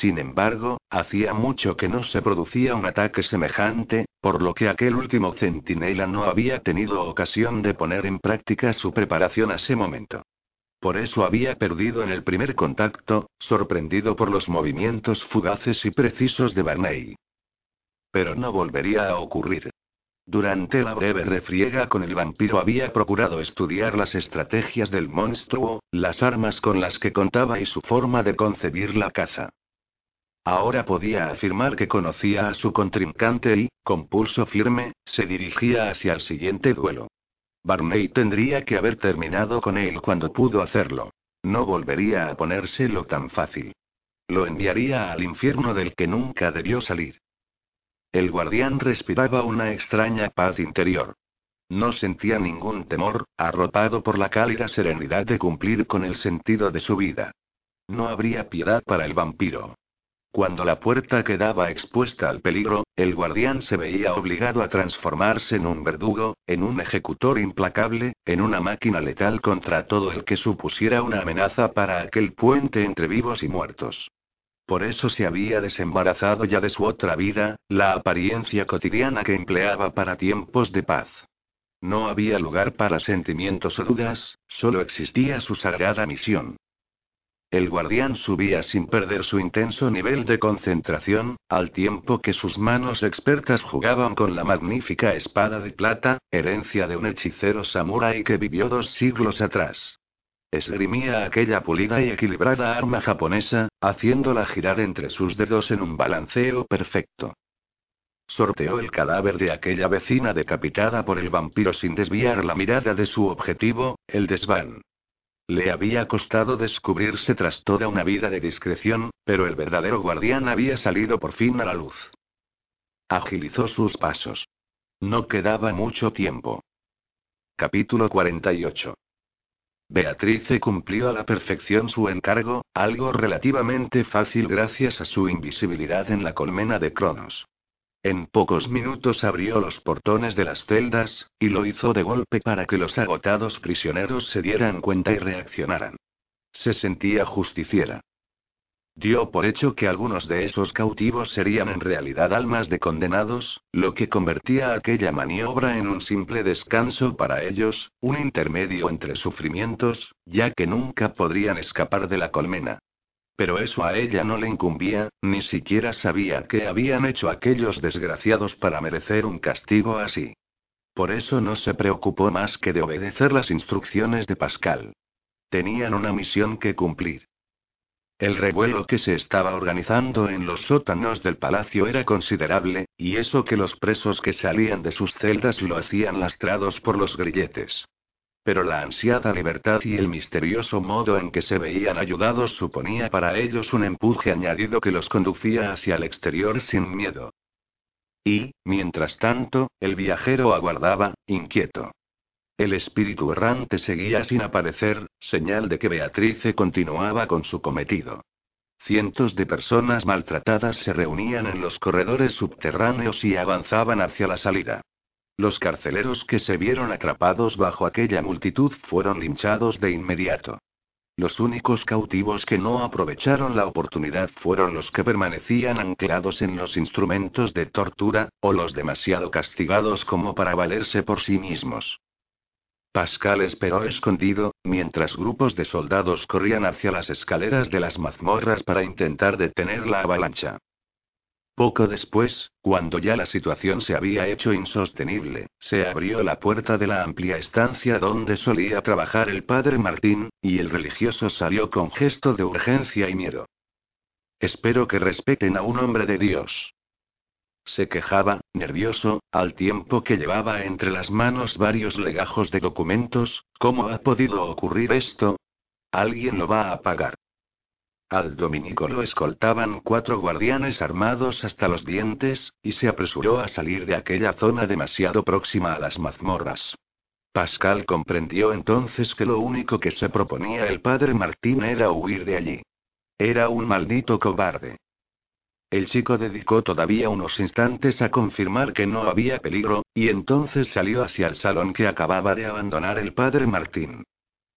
Sin embargo, hacía mucho que no se producía un ataque semejante, por lo que aquel último centinela no había tenido ocasión de poner en práctica su preparación a ese momento. Por eso había perdido en el primer contacto, sorprendido por los movimientos fugaces y precisos de Barney. Pero no volvería a ocurrir. Durante la breve refriega con el vampiro había procurado estudiar las estrategias del monstruo, las armas con las que contaba y su forma de concebir la caza. Ahora podía afirmar que conocía a su contrincante y, con pulso firme, se dirigía hacia el siguiente duelo. Barney tendría que haber terminado con él cuando pudo hacerlo. No volvería a ponérselo tan fácil. Lo enviaría al infierno del que nunca debió salir. El guardián respiraba una extraña paz interior. No sentía ningún temor, arropado por la cálida serenidad de cumplir con el sentido de su vida. No habría piedad para el vampiro. Cuando la puerta quedaba expuesta al peligro, el guardián se veía obligado a transformarse en un verdugo, en un ejecutor implacable, en una máquina letal contra todo el que supusiera una amenaza para aquel puente entre vivos y muertos. Por eso se había desembarazado ya de su otra vida, la apariencia cotidiana que empleaba para tiempos de paz. No había lugar para sentimientos o dudas, solo existía su sagrada misión. El guardián subía sin perder su intenso nivel de concentración, al tiempo que sus manos expertas jugaban con la magnífica espada de plata, herencia de un hechicero samurái que vivió dos siglos atrás. esgrimía aquella pulida y equilibrada arma japonesa, haciéndola girar entre sus dedos en un balanceo perfecto. Sorteó el cadáver de aquella vecina decapitada por el vampiro sin desviar la mirada de su objetivo, el desván. Le había costado descubrirse tras toda una vida de discreción, pero el verdadero guardián había salido por fin a la luz. Agilizó sus pasos. No quedaba mucho tiempo. Capítulo 48. Beatrice cumplió a la perfección su encargo, algo relativamente fácil gracias a su invisibilidad en la colmena de Cronos. En pocos minutos abrió los portones de las celdas, y lo hizo de golpe para que los agotados prisioneros se dieran cuenta y reaccionaran. Se sentía justiciera. Dio por hecho que algunos de esos cautivos serían en realidad almas de condenados, lo que convertía aquella maniobra en un simple descanso para ellos, un intermedio entre sufrimientos, ya que nunca podrían escapar de la colmena. Pero eso a ella no le incumbía, ni siquiera sabía qué habían hecho aquellos desgraciados para merecer un castigo así. Por eso no se preocupó más que de obedecer las instrucciones de Pascal. Tenían una misión que cumplir. El revuelo que se estaba organizando en los sótanos del palacio era considerable, y eso que los presos que salían de sus celdas lo hacían lastrados por los grilletes. Pero la ansiada libertad y el misterioso modo en que se veían ayudados suponía para ellos un empuje añadido que los conducía hacia el exterior sin miedo. Y, mientras tanto, el viajero aguardaba, inquieto. El espíritu errante seguía sin aparecer, señal de que Beatrice continuaba con su cometido. Cientos de personas maltratadas se reunían en los corredores subterráneos y avanzaban hacia la salida. Los carceleros que se vieron atrapados bajo aquella multitud fueron linchados de inmediato. Los únicos cautivos que no aprovecharon la oportunidad fueron los que permanecían anclados en los instrumentos de tortura, o los demasiado castigados como para valerse por sí mismos. Pascal esperó escondido, mientras grupos de soldados corrían hacia las escaleras de las mazmorras para intentar detener la avalancha. Poco después, cuando ya la situación se había hecho insostenible, se abrió la puerta de la amplia estancia donde solía trabajar el padre Martín, y el religioso salió con gesto de urgencia y miedo. Espero que respeten a un hombre de Dios. Se quejaba, nervioso, al tiempo que llevaba entre las manos varios legajos de documentos, ¿cómo ha podido ocurrir esto? Alguien lo va a pagar. Al dominico lo escoltaban cuatro guardianes armados hasta los dientes, y se apresuró a salir de aquella zona demasiado próxima a las mazmorras. Pascal comprendió entonces que lo único que se proponía el padre Martín era huir de allí. Era un maldito cobarde. El chico dedicó todavía unos instantes a confirmar que no había peligro, y entonces salió hacia el salón que acababa de abandonar el padre Martín.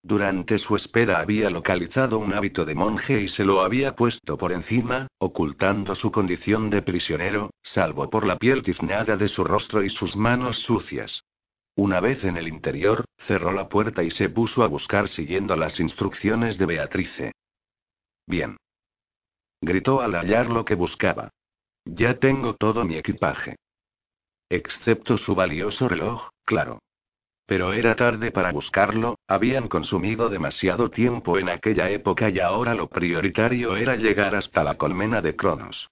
Durante su espera había localizado un hábito de monje y se lo había puesto por encima, ocultando su condición de prisionero, salvo por la piel tiznada de su rostro y sus manos sucias. Una vez en el interior, cerró la puerta y se puso a buscar siguiendo las instrucciones de Beatrice. Bien. Gritó al hallar lo que buscaba. Ya tengo todo mi equipaje. Excepto su valioso reloj, claro. Pero era tarde para buscarlo, habían consumido demasiado tiempo en aquella época y ahora lo prioritario era llegar hasta la colmena de Cronos.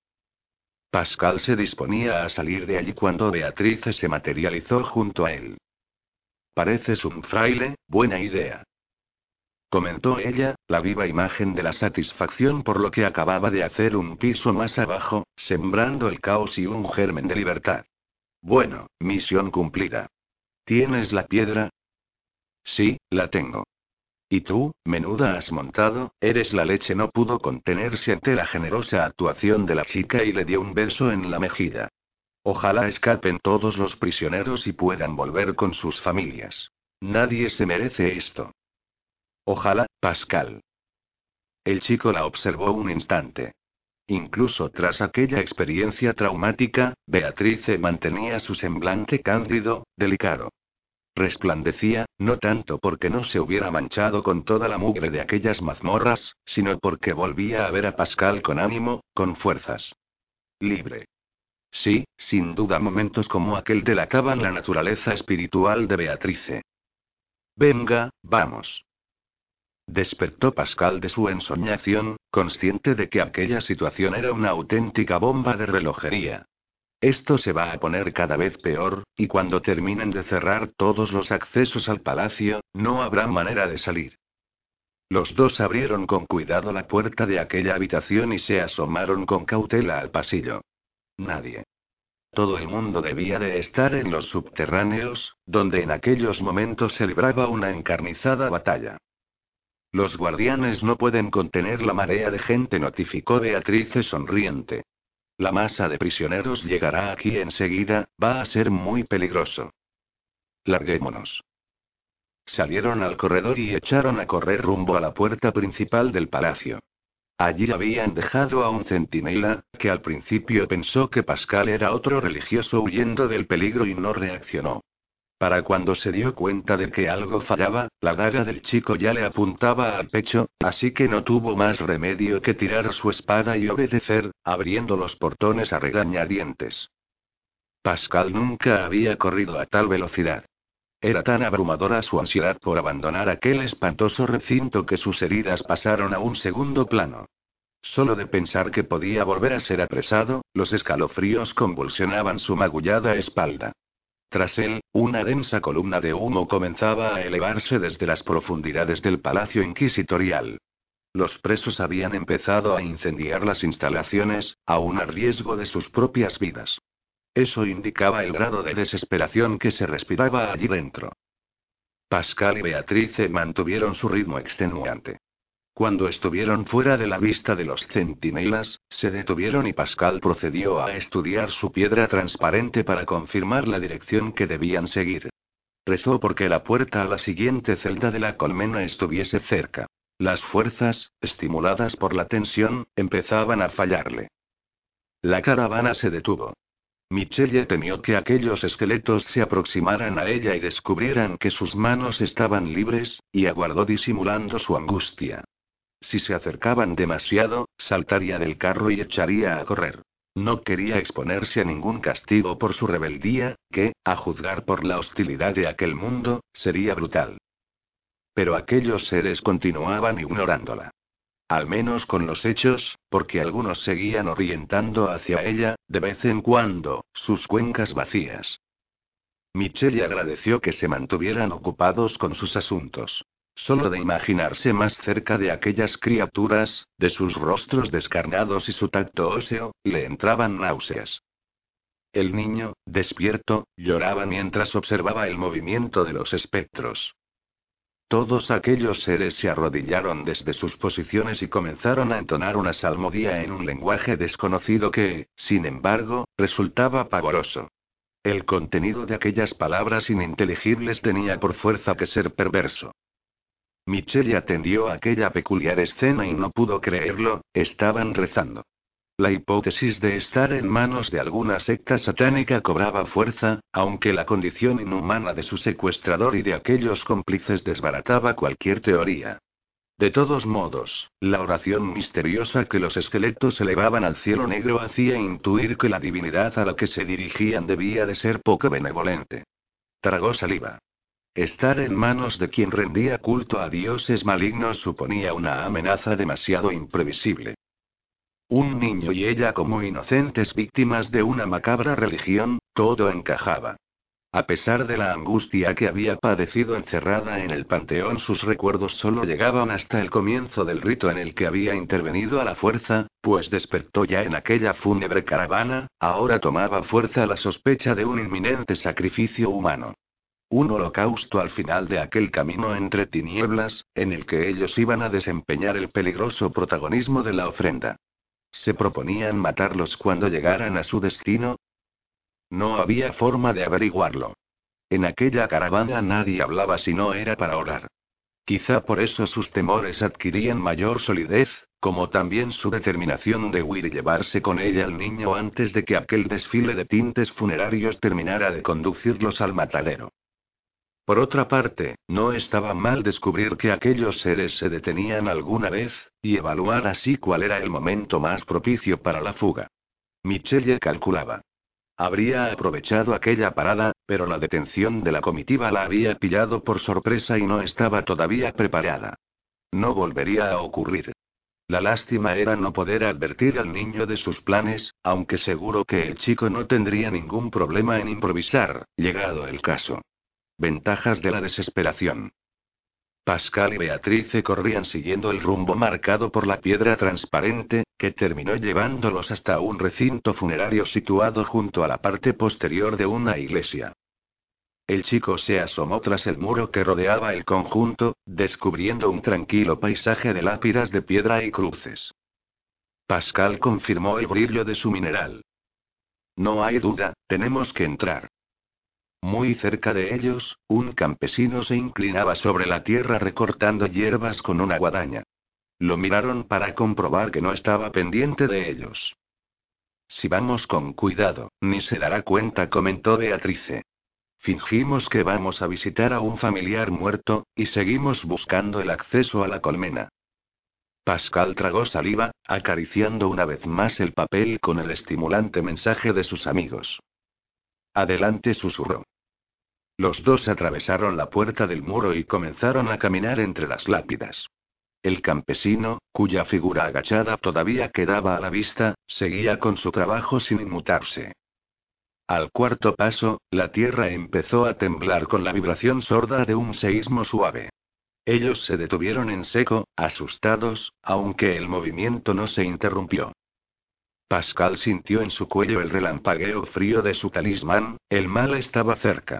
Pascal se disponía a salir de allí cuando Beatrice se materializó junto a él. Pareces un fraile, buena idea. Comentó ella, la viva imagen de la satisfacción por lo que acababa de hacer un piso más abajo, sembrando el caos y un germen de libertad. Bueno, misión cumplida. ¿Tienes la piedra? Sí, la tengo. ¿Y tú, menuda has montado? Eres la leche. No pudo contenerse ante la generosa actuación de la chica y le dio un beso en la mejilla. Ojalá escapen todos los prisioneros y puedan volver con sus familias. Nadie se merece esto. Ojalá, Pascal. El chico la observó un instante. Incluso tras aquella experiencia traumática, Beatrice mantenía su semblante cándido, delicado. Resplandecía, no tanto porque no se hubiera manchado con toda la mugre de aquellas mazmorras, sino porque volvía a ver a Pascal con ánimo, con fuerzas. Libre. Sí, sin duda momentos como aquel delataban la naturaleza espiritual de Beatrice. Venga, vamos. Despertó Pascal de su ensoñación, consciente de que aquella situación era una auténtica bomba de relojería. Esto se va a poner cada vez peor, y cuando terminen de cerrar todos los accesos al palacio, no habrá manera de salir. Los dos abrieron con cuidado la puerta de aquella habitación y se asomaron con cautela al pasillo. Nadie. Todo el mundo debía de estar en los subterráneos, donde en aquellos momentos se libraba una encarnizada batalla. Los guardianes no pueden contener la marea de gente, notificó Beatrice sonriente. La masa de prisioneros llegará aquí enseguida, va a ser muy peligroso. Larguémonos. Salieron al corredor y echaron a correr rumbo a la puerta principal del palacio. Allí habían dejado a un centinela, que al principio pensó que Pascal era otro religioso huyendo del peligro y no reaccionó. Para cuando se dio cuenta de que algo fallaba, la daga del chico ya le apuntaba al pecho, así que no tuvo más remedio que tirar su espada y obedecer, abriendo los portones a regañadientes. Pascal nunca había corrido a tal velocidad. Era tan abrumadora su ansiedad por abandonar aquel espantoso recinto que sus heridas pasaron a un segundo plano. Solo de pensar que podía volver a ser apresado, los escalofríos convulsionaban su magullada espalda. Tras él, una densa columna de humo comenzaba a elevarse desde las profundidades del palacio inquisitorial. Los presos habían empezado a incendiar las instalaciones, aún a riesgo de sus propias vidas. Eso indicaba el grado de desesperación que se respiraba allí dentro. Pascal y Beatrice mantuvieron su ritmo extenuante. Cuando estuvieron fuera de la vista de los centinelas, se detuvieron y Pascal procedió a estudiar su piedra transparente para confirmar la dirección que debían seguir. Rezó porque la puerta a la siguiente celda de la colmena estuviese cerca. Las fuerzas, estimuladas por la tensión, empezaban a fallarle. La caravana se detuvo. Michelle temió que aquellos esqueletos se aproximaran a ella y descubrieran que sus manos estaban libres, y aguardó disimulando su angustia. Si se acercaban demasiado, saltaría del carro y echaría a correr. No quería exponerse a ningún castigo por su rebeldía, que, a juzgar por la hostilidad de aquel mundo, sería brutal. Pero aquellos seres continuaban ignorándola. Al menos con los hechos, porque algunos seguían orientando hacia ella, de vez en cuando, sus cuencas vacías. Michelle agradeció que se mantuvieran ocupados con sus asuntos. Solo de imaginarse más cerca de aquellas criaturas, de sus rostros descarnados y su tacto óseo, le entraban náuseas. El niño, despierto, lloraba mientras observaba el movimiento de los espectros. Todos aquellos seres se arrodillaron desde sus posiciones y comenzaron a entonar una salmodia en un lenguaje desconocido que, sin embargo, resultaba pavoroso. El contenido de aquellas palabras ininteligibles tenía por fuerza que ser perverso. Michelle atendió a aquella peculiar escena y no pudo creerlo, estaban rezando. La hipótesis de estar en manos de alguna secta satánica cobraba fuerza, aunque la condición inhumana de su secuestrador y de aquellos cómplices desbarataba cualquier teoría. De todos modos, la oración misteriosa que los esqueletos elevaban al cielo negro hacía intuir que la divinidad a la que se dirigían debía de ser poco benevolente. Tragó saliva. Estar en manos de quien rendía culto a dioses malignos suponía una amenaza demasiado imprevisible. Un niño y ella como inocentes víctimas de una macabra religión, todo encajaba. A pesar de la angustia que había padecido encerrada en el panteón, sus recuerdos solo llegaban hasta el comienzo del rito en el que había intervenido a la fuerza, pues despertó ya en aquella fúnebre caravana, ahora tomaba fuerza la sospecha de un inminente sacrificio humano. Un holocausto al final de aquel camino entre tinieblas, en el que ellos iban a desempeñar el peligroso protagonismo de la ofrenda. ¿Se proponían matarlos cuando llegaran a su destino? No había forma de averiguarlo. En aquella caravana nadie hablaba si no era para orar. Quizá por eso sus temores adquirían mayor solidez, como también su determinación de huir y llevarse con ella al niño antes de que aquel desfile de tintes funerarios terminara de conducirlos al matadero. Por otra parte, no estaba mal descubrir que aquellos seres se detenían alguna vez, y evaluar así cuál era el momento más propicio para la fuga. Michelle calculaba. Habría aprovechado aquella parada, pero la detención de la comitiva la había pillado por sorpresa y no estaba todavía preparada. No volvería a ocurrir. La lástima era no poder advertir al niño de sus planes, aunque seguro que el chico no tendría ningún problema en improvisar, llegado el caso. Ventajas de la desesperación. Pascal y Beatrice corrían siguiendo el rumbo marcado por la piedra transparente, que terminó llevándolos hasta un recinto funerario situado junto a la parte posterior de una iglesia. El chico se asomó tras el muro que rodeaba el conjunto, descubriendo un tranquilo paisaje de lápidas de piedra y cruces. Pascal confirmó el brillo de su mineral. No hay duda, tenemos que entrar. Muy cerca de ellos, un campesino se inclinaba sobre la tierra recortando hierbas con una guadaña. Lo miraron para comprobar que no estaba pendiente de ellos. Si vamos con cuidado, ni se dará cuenta, comentó Beatrice. Fingimos que vamos a visitar a un familiar muerto, y seguimos buscando el acceso a la colmena. Pascal tragó saliva, acariciando una vez más el papel con el estimulante mensaje de sus amigos. Adelante susurró. Los dos atravesaron la puerta del muro y comenzaron a caminar entre las lápidas. El campesino, cuya figura agachada todavía quedaba a la vista, seguía con su trabajo sin inmutarse. Al cuarto paso, la tierra empezó a temblar con la vibración sorda de un seísmo suave. Ellos se detuvieron en seco, asustados, aunque el movimiento no se interrumpió. Pascal sintió en su cuello el relampagueo frío de su talismán, el mal estaba cerca.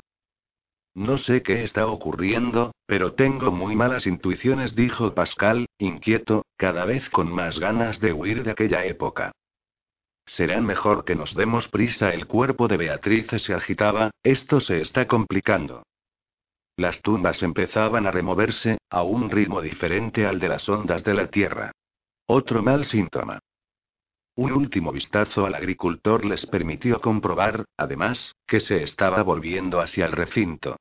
No sé qué está ocurriendo, pero tengo muy malas intuiciones, dijo Pascal, inquieto, cada vez con más ganas de huir de aquella época. Será mejor que nos demos prisa. El cuerpo de Beatriz se agitaba, esto se está complicando. Las tumbas empezaban a removerse, a un ritmo diferente al de las ondas de la tierra. Otro mal síntoma. Un último vistazo al agricultor les permitió comprobar, además, que se estaba volviendo hacia el recinto.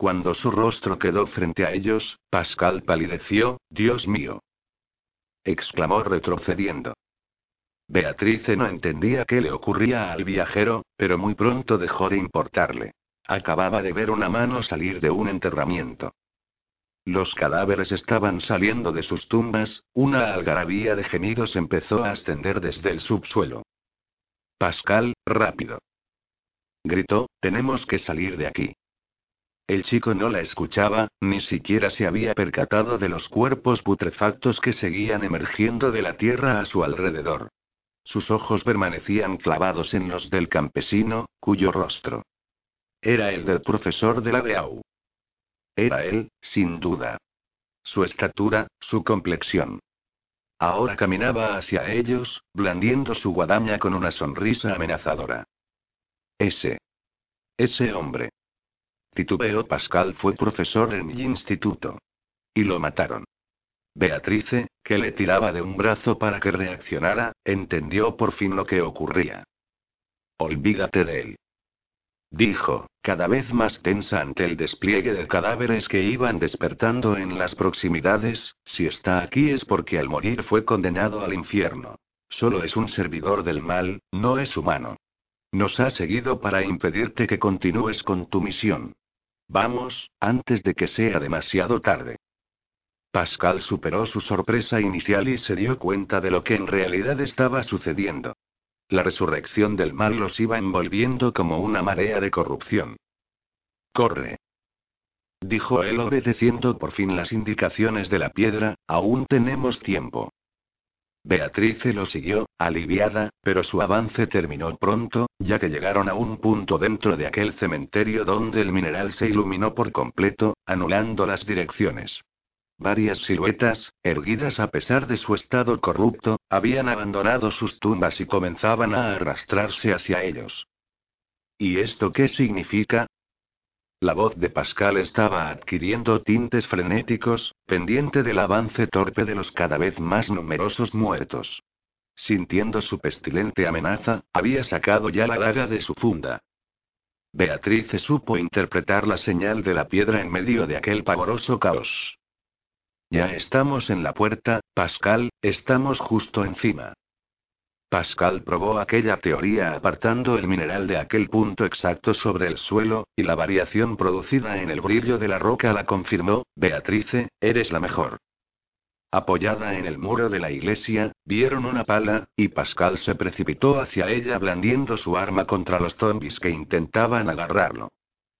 Cuando su rostro quedó frente a ellos, Pascal palideció, Dios mío. exclamó retrocediendo. Beatrice no entendía qué le ocurría al viajero, pero muy pronto dejó de importarle. Acababa de ver una mano salir de un enterramiento. Los cadáveres estaban saliendo de sus tumbas, una algarabía de gemidos empezó a ascender desde el subsuelo. Pascal, rápido. Gritó, tenemos que salir de aquí. El chico no la escuchaba, ni siquiera se había percatado de los cuerpos putrefactos que seguían emergiendo de la tierra a su alrededor. Sus ojos permanecían clavados en los del campesino, cuyo rostro era el del profesor de la Beau. Era él, sin duda. Su estatura, su complexión. Ahora caminaba hacia ellos, blandiendo su guadaña con una sonrisa amenazadora. Ese. Ese hombre. Titubeo Pascal fue profesor en mi instituto. Y lo mataron. Beatrice, que le tiraba de un brazo para que reaccionara, entendió por fin lo que ocurría. Olvídate de él. Dijo, cada vez más tensa ante el despliegue de cadáveres que iban despertando en las proximidades, si está aquí es porque al morir fue condenado al infierno. Solo es un servidor del mal, no es humano. Nos ha seguido para impedirte que continúes con tu misión. Vamos, antes de que sea demasiado tarde. Pascal superó su sorpresa inicial y se dio cuenta de lo que en realidad estaba sucediendo. La resurrección del mal los iba envolviendo como una marea de corrupción. Corre. Dijo él obedeciendo por fin las indicaciones de la piedra, aún tenemos tiempo. Beatrice lo siguió, aliviada, pero su avance terminó pronto, ya que llegaron a un punto dentro de aquel cementerio donde el mineral se iluminó por completo, anulando las direcciones. Varias siluetas, erguidas a pesar de su estado corrupto, habían abandonado sus tumbas y comenzaban a arrastrarse hacia ellos. ¿Y esto qué significa? La voz de Pascal estaba adquiriendo tintes frenéticos, pendiente del avance torpe de los cada vez más numerosos muertos. Sintiendo su pestilente amenaza, había sacado ya la daga de su funda. Beatrice supo interpretar la señal de la piedra en medio de aquel pavoroso caos. Ya estamos en la puerta, Pascal, estamos justo encima. Pascal probó aquella teoría apartando el mineral de aquel punto exacto sobre el suelo, y la variación producida en el brillo de la roca la confirmó, Beatrice, eres la mejor. Apoyada en el muro de la iglesia, vieron una pala, y Pascal se precipitó hacia ella blandiendo su arma contra los zombies que intentaban agarrarlo.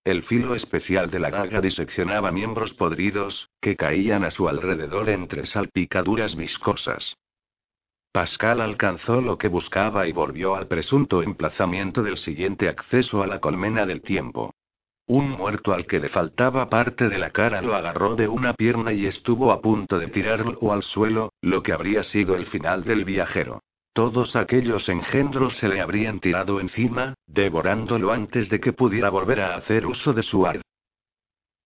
El filo especial de la daga diseccionaba miembros podridos, que caían a su alrededor entre salpicaduras viscosas. Pascal alcanzó lo que buscaba y volvió al presunto emplazamiento del siguiente acceso a la colmena del tiempo. Un muerto al que le faltaba parte de la cara lo agarró de una pierna y estuvo a punto de tirarlo al suelo, lo que habría sido el final del viajero. Todos aquellos engendros se le habrían tirado encima, devorándolo antes de que pudiera volver a hacer uso de su arte.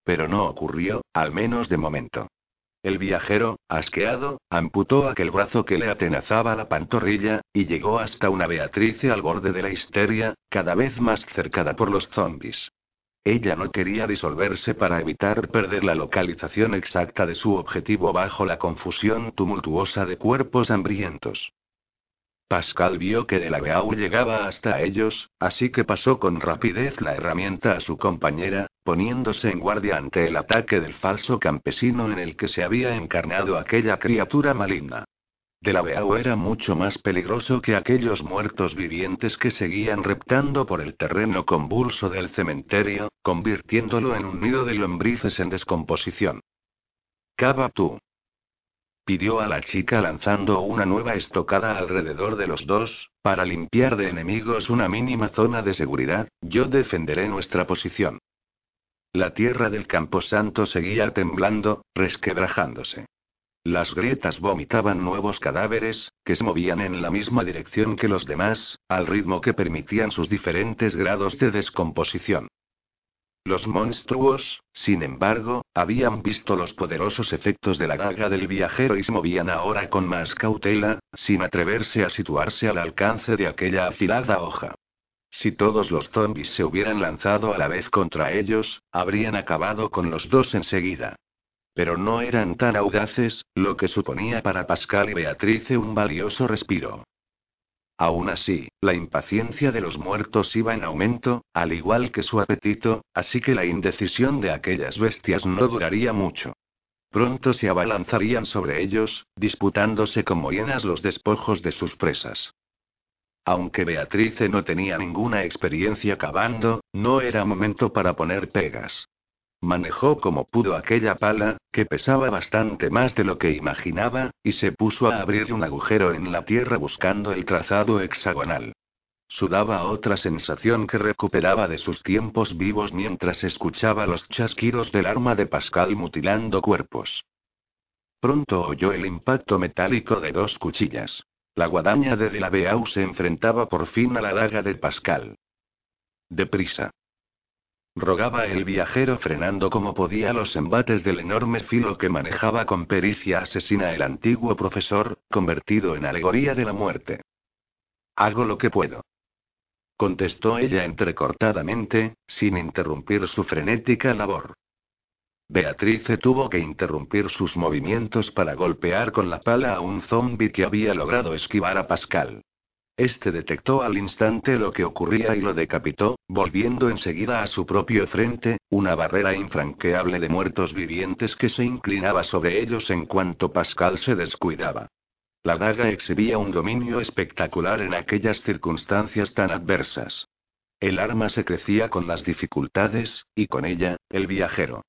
Pero no ocurrió, al menos de momento. El viajero, asqueado, amputó aquel brazo que le atenazaba la pantorrilla, y llegó hasta una Beatrice al borde de la histeria, cada vez más cercada por los zombis. Ella no quería disolverse para evitar perder la localización exacta de su objetivo bajo la confusión tumultuosa de cuerpos hambrientos. Pascal vio que Delaveau llegaba hasta ellos, así que pasó con rapidez la herramienta a su compañera, poniéndose en guardia ante el ataque del falso campesino en el que se había encarnado aquella criatura maligna. De la Beau era mucho más peligroso que aquellos muertos vivientes que seguían reptando por el terreno convulso del cementerio, convirtiéndolo en un nido de lombrices en descomposición. Cava tú. Pidió a la chica lanzando una nueva estocada alrededor de los dos, para limpiar de enemigos una mínima zona de seguridad, yo defenderé nuestra posición. La tierra del camposanto seguía temblando, resquebrajándose. Las grietas vomitaban nuevos cadáveres, que se movían en la misma dirección que los demás, al ritmo que permitían sus diferentes grados de descomposición. Los monstruos, sin embargo, habían visto los poderosos efectos de la daga del viajero y se movían ahora con más cautela, sin atreverse a situarse al alcance de aquella afilada hoja. Si todos los zombies se hubieran lanzado a la vez contra ellos, habrían acabado con los dos enseguida. Pero no eran tan audaces, lo que suponía para Pascal y Beatrice un valioso respiro. Aún así, la impaciencia de los muertos iba en aumento, al igual que su apetito, así que la indecisión de aquellas bestias no duraría mucho. Pronto se abalanzarían sobre ellos, disputándose como hienas los despojos de sus presas. Aunque Beatrice no tenía ninguna experiencia cavando, no era momento para poner pegas. Manejó como pudo aquella pala, que pesaba bastante más de lo que imaginaba, y se puso a abrir un agujero en la tierra buscando el trazado hexagonal. Sudaba otra sensación que recuperaba de sus tiempos vivos mientras escuchaba los chasquidos del arma de Pascal mutilando cuerpos. Pronto oyó el impacto metálico de dos cuchillas. La guadaña de Delaveau se enfrentaba por fin a la daga de Pascal. Deprisa. Rogaba el viajero frenando como podía los embates del enorme filo que manejaba con pericia asesina el antiguo profesor, convertido en alegoría de la muerte. Hago lo que puedo. Contestó ella entrecortadamente, sin interrumpir su frenética labor. Beatrice tuvo que interrumpir sus movimientos para golpear con la pala a un zombi que había logrado esquivar a Pascal. Este detectó al instante lo que ocurría y lo decapitó, volviendo enseguida a su propio frente, una barrera infranqueable de muertos vivientes que se inclinaba sobre ellos en cuanto Pascal se descuidaba. La daga exhibía un dominio espectacular en aquellas circunstancias tan adversas. El arma se crecía con las dificultades, y con ella, el viajero.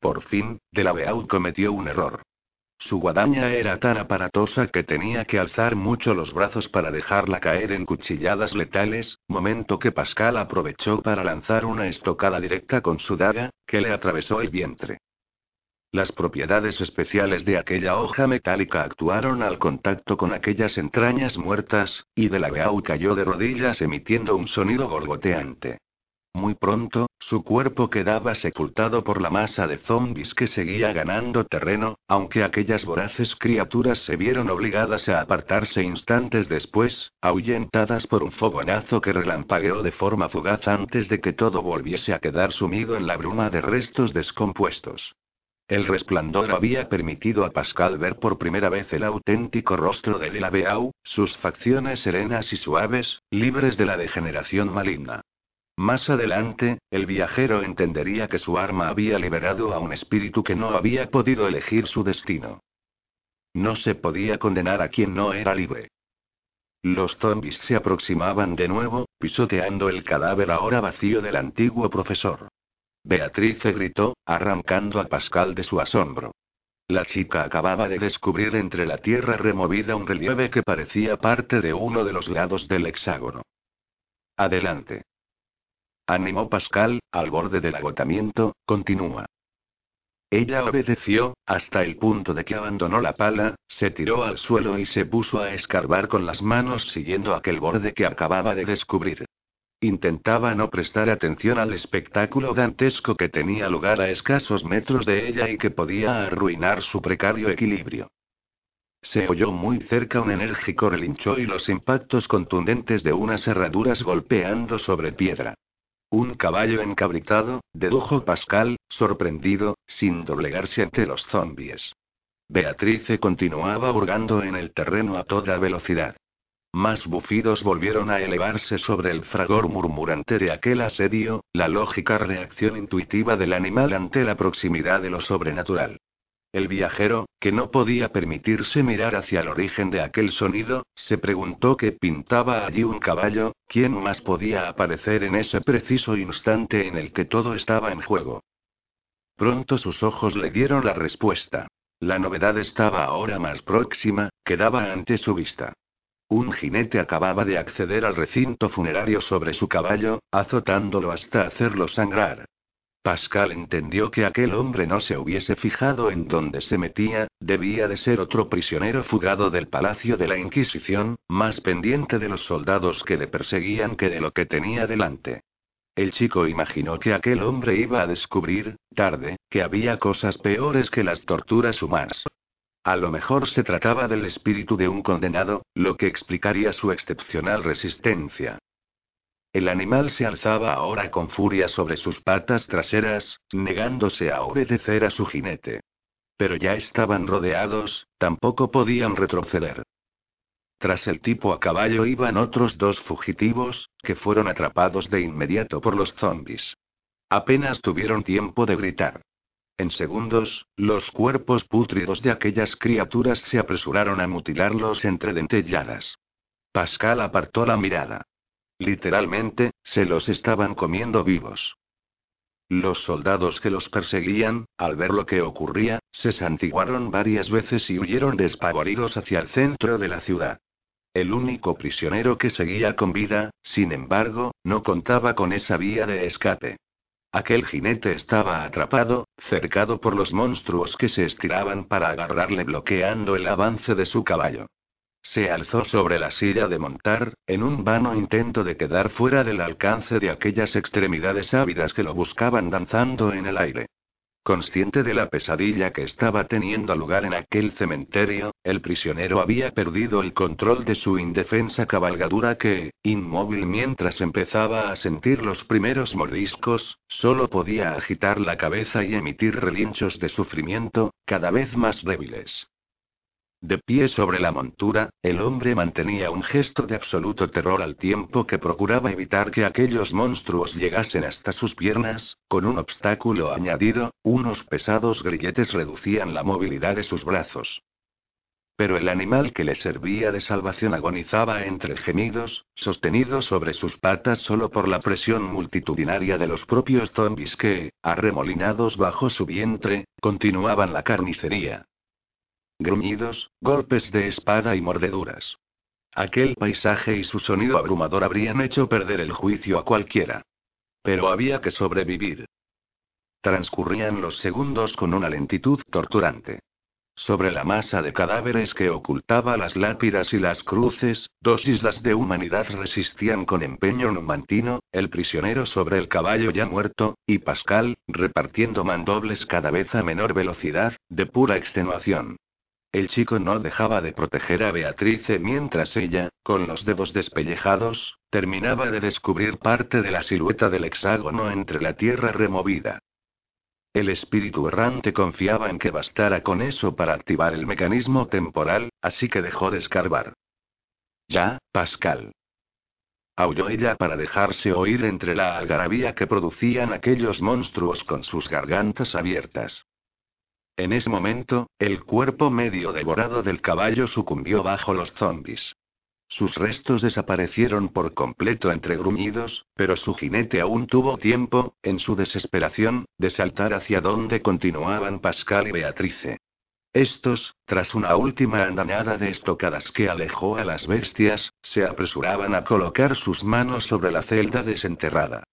Por fin, Delaveau cometió un error. Su guadaña era tan aparatosa que tenía que alzar mucho los brazos para dejarla caer en cuchilladas letales, momento que Pascal aprovechó para lanzar una estocada directa con su daga, que le atravesó el vientre. Las propiedades especiales de aquella hoja metálica actuaron al contacto con aquellas entrañas muertas, y de la Beau cayó de rodillas emitiendo un sonido gorgoteante. Muy pronto, su cuerpo quedaba sepultado por la masa de zombies que seguía ganando terreno, aunque aquellas voraces criaturas se vieron obligadas a apartarse instantes después, ahuyentadas por un fogonazo que relampagueó de forma fugaz antes de que todo volviese a quedar sumido en la bruma de restos descompuestos. El resplandor había permitido a Pascal ver por primera vez el auténtico rostro de Delaveau, sus facciones serenas y suaves, libres de la degeneración maligna. Más adelante, el viajero entendería que su arma había liberado a un espíritu que no había podido elegir su destino. no se podía condenar a quien no era libre. Los zombies se aproximaban de nuevo, pisoteando el cadáver ahora vacío del antiguo profesor. Beatrice gritó, arrancando a Pascal de su asombro. La chica acababa de descubrir entre la tierra removida un relieve que parecía parte de uno de los lados del hexágono. Adelante. Animó Pascal, al borde del agotamiento, continúa. Ella obedeció, hasta el punto de que abandonó la pala, se tiró al suelo y se puso a escarbar con las manos siguiendo aquel borde que acababa de descubrir. Intentaba no prestar atención al espectáculo dantesco que tenía lugar a escasos metros de ella y que podía arruinar su precario equilibrio. Se oyó muy cerca un enérgico relincho y los impactos contundentes de unas herraduras golpeando sobre piedra. Un caballo encabritado, dedujo Pascal, sorprendido, sin doblegarse ante los zombies. Beatrice continuaba hurgando en el terreno a toda velocidad. Más bufidos volvieron a elevarse sobre el fragor murmurante de aquel asedio, la lógica reacción intuitiva del animal ante la proximidad de lo sobrenatural. El viajero, que no podía permitirse mirar hacia el origen de aquel sonido, se preguntó qué pintaba allí un caballo, quién más podía aparecer en ese preciso instante en el que todo estaba en juego. Pronto sus ojos le dieron la respuesta. La novedad estaba ahora más próxima, quedaba ante su vista. Un jinete acababa de acceder al recinto funerario sobre su caballo, azotándolo hasta hacerlo sangrar. Pascal entendió que aquel hombre no se hubiese fijado en dónde se metía, debía de ser otro prisionero fugado del palacio de la Inquisición, más pendiente de los soldados que le perseguían que de lo que tenía delante. El chico imaginó que aquel hombre iba a descubrir, tarde, que había cosas peores que las torturas humanas. A lo mejor se trataba del espíritu de un condenado, lo que explicaría su excepcional resistencia. El animal se alzaba ahora con furia sobre sus patas traseras, negándose a obedecer a su jinete. Pero ya estaban rodeados, tampoco podían retroceder. Tras el tipo a caballo iban otros dos fugitivos, que fueron atrapados de inmediato por los zombies. Apenas tuvieron tiempo de gritar. En segundos, los cuerpos pútridos de aquellas criaturas se apresuraron a mutilarlos entre dentelladas. Pascal apartó la mirada. Literalmente, se los estaban comiendo vivos. Los soldados que los perseguían, al ver lo que ocurría, se santiguaron varias veces y huyeron despavoridos hacia el centro de la ciudad. El único prisionero que seguía con vida, sin embargo, no contaba con esa vía de escape. Aquel jinete estaba atrapado, cercado por los monstruos que se estiraban para agarrarle bloqueando el avance de su caballo. Se alzó sobre la silla de montar, en un vano intento de quedar fuera del alcance de aquellas extremidades ávidas que lo buscaban danzando en el aire. Consciente de la pesadilla que estaba teniendo lugar en aquel cementerio, el prisionero había perdido el control de su indefensa cabalgadura que, inmóvil mientras empezaba a sentir los primeros mordiscos, solo podía agitar la cabeza y emitir relinchos de sufrimiento, cada vez más débiles. De pie sobre la montura, el hombre mantenía un gesto de absoluto terror al tiempo que procuraba evitar que aquellos monstruos llegasen hasta sus piernas, con un obstáculo añadido, unos pesados grilletes reducían la movilidad de sus brazos. Pero el animal que le servía de salvación agonizaba entre gemidos, sostenido sobre sus patas solo por la presión multitudinaria de los propios zombies que, arremolinados bajo su vientre, continuaban la carnicería. Gruñidos, golpes de espada y mordeduras. Aquel paisaje y su sonido abrumador habrían hecho perder el juicio a cualquiera. Pero había que sobrevivir. Transcurrían los segundos con una lentitud torturante. Sobre la masa de cadáveres que ocultaba las lápidas y las cruces, dos islas de humanidad resistían con empeño numantino, el prisionero sobre el caballo ya muerto, y Pascal, repartiendo mandobles cada vez a menor velocidad, de pura extenuación. El chico no dejaba de proteger a Beatrice mientras ella, con los dedos despellejados, terminaba de descubrir parte de la silueta del hexágono entre la tierra removida. El espíritu errante confiaba en que bastara con eso para activar el mecanismo temporal, así que dejó de escarbar. Ya, Pascal. Aulló ella para dejarse oír entre la algarabía que producían aquellos monstruos con sus gargantas abiertas. En ese momento, el cuerpo medio devorado del caballo sucumbió bajo los zombis. Sus restos desaparecieron por completo entre gruñidos, pero su jinete aún tuvo tiempo, en su desesperación, de saltar hacia donde continuaban Pascal y Beatrice. Estos, tras una última andanada de estocadas que alejó a las bestias, se apresuraban a colocar sus manos sobre la celda desenterrada.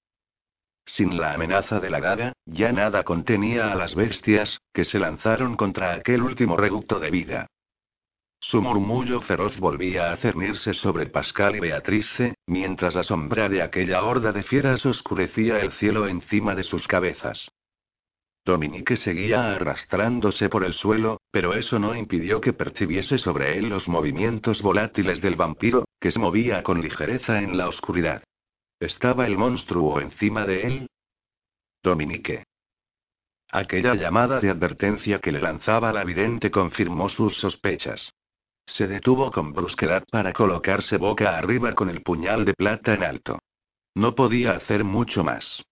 Sin la amenaza de la daga, ya nada contenía a las bestias, que se lanzaron contra aquel último reducto de vida. Su murmullo feroz volvía a cernirse sobre Pascal y Beatrice, mientras la sombra de aquella horda de fieras oscurecía el cielo encima de sus cabezas. Dominique seguía arrastrándose por el suelo, pero eso no impidió que percibiese sobre él los movimientos volátiles del vampiro, que se movía con ligereza en la oscuridad. ¿Estaba el monstruo encima de él? Dominique. Aquella llamada de advertencia que le lanzaba la vidente confirmó sus sospechas. Se detuvo con brusquedad para colocarse boca arriba con el puñal de plata en alto. No podía hacer mucho más.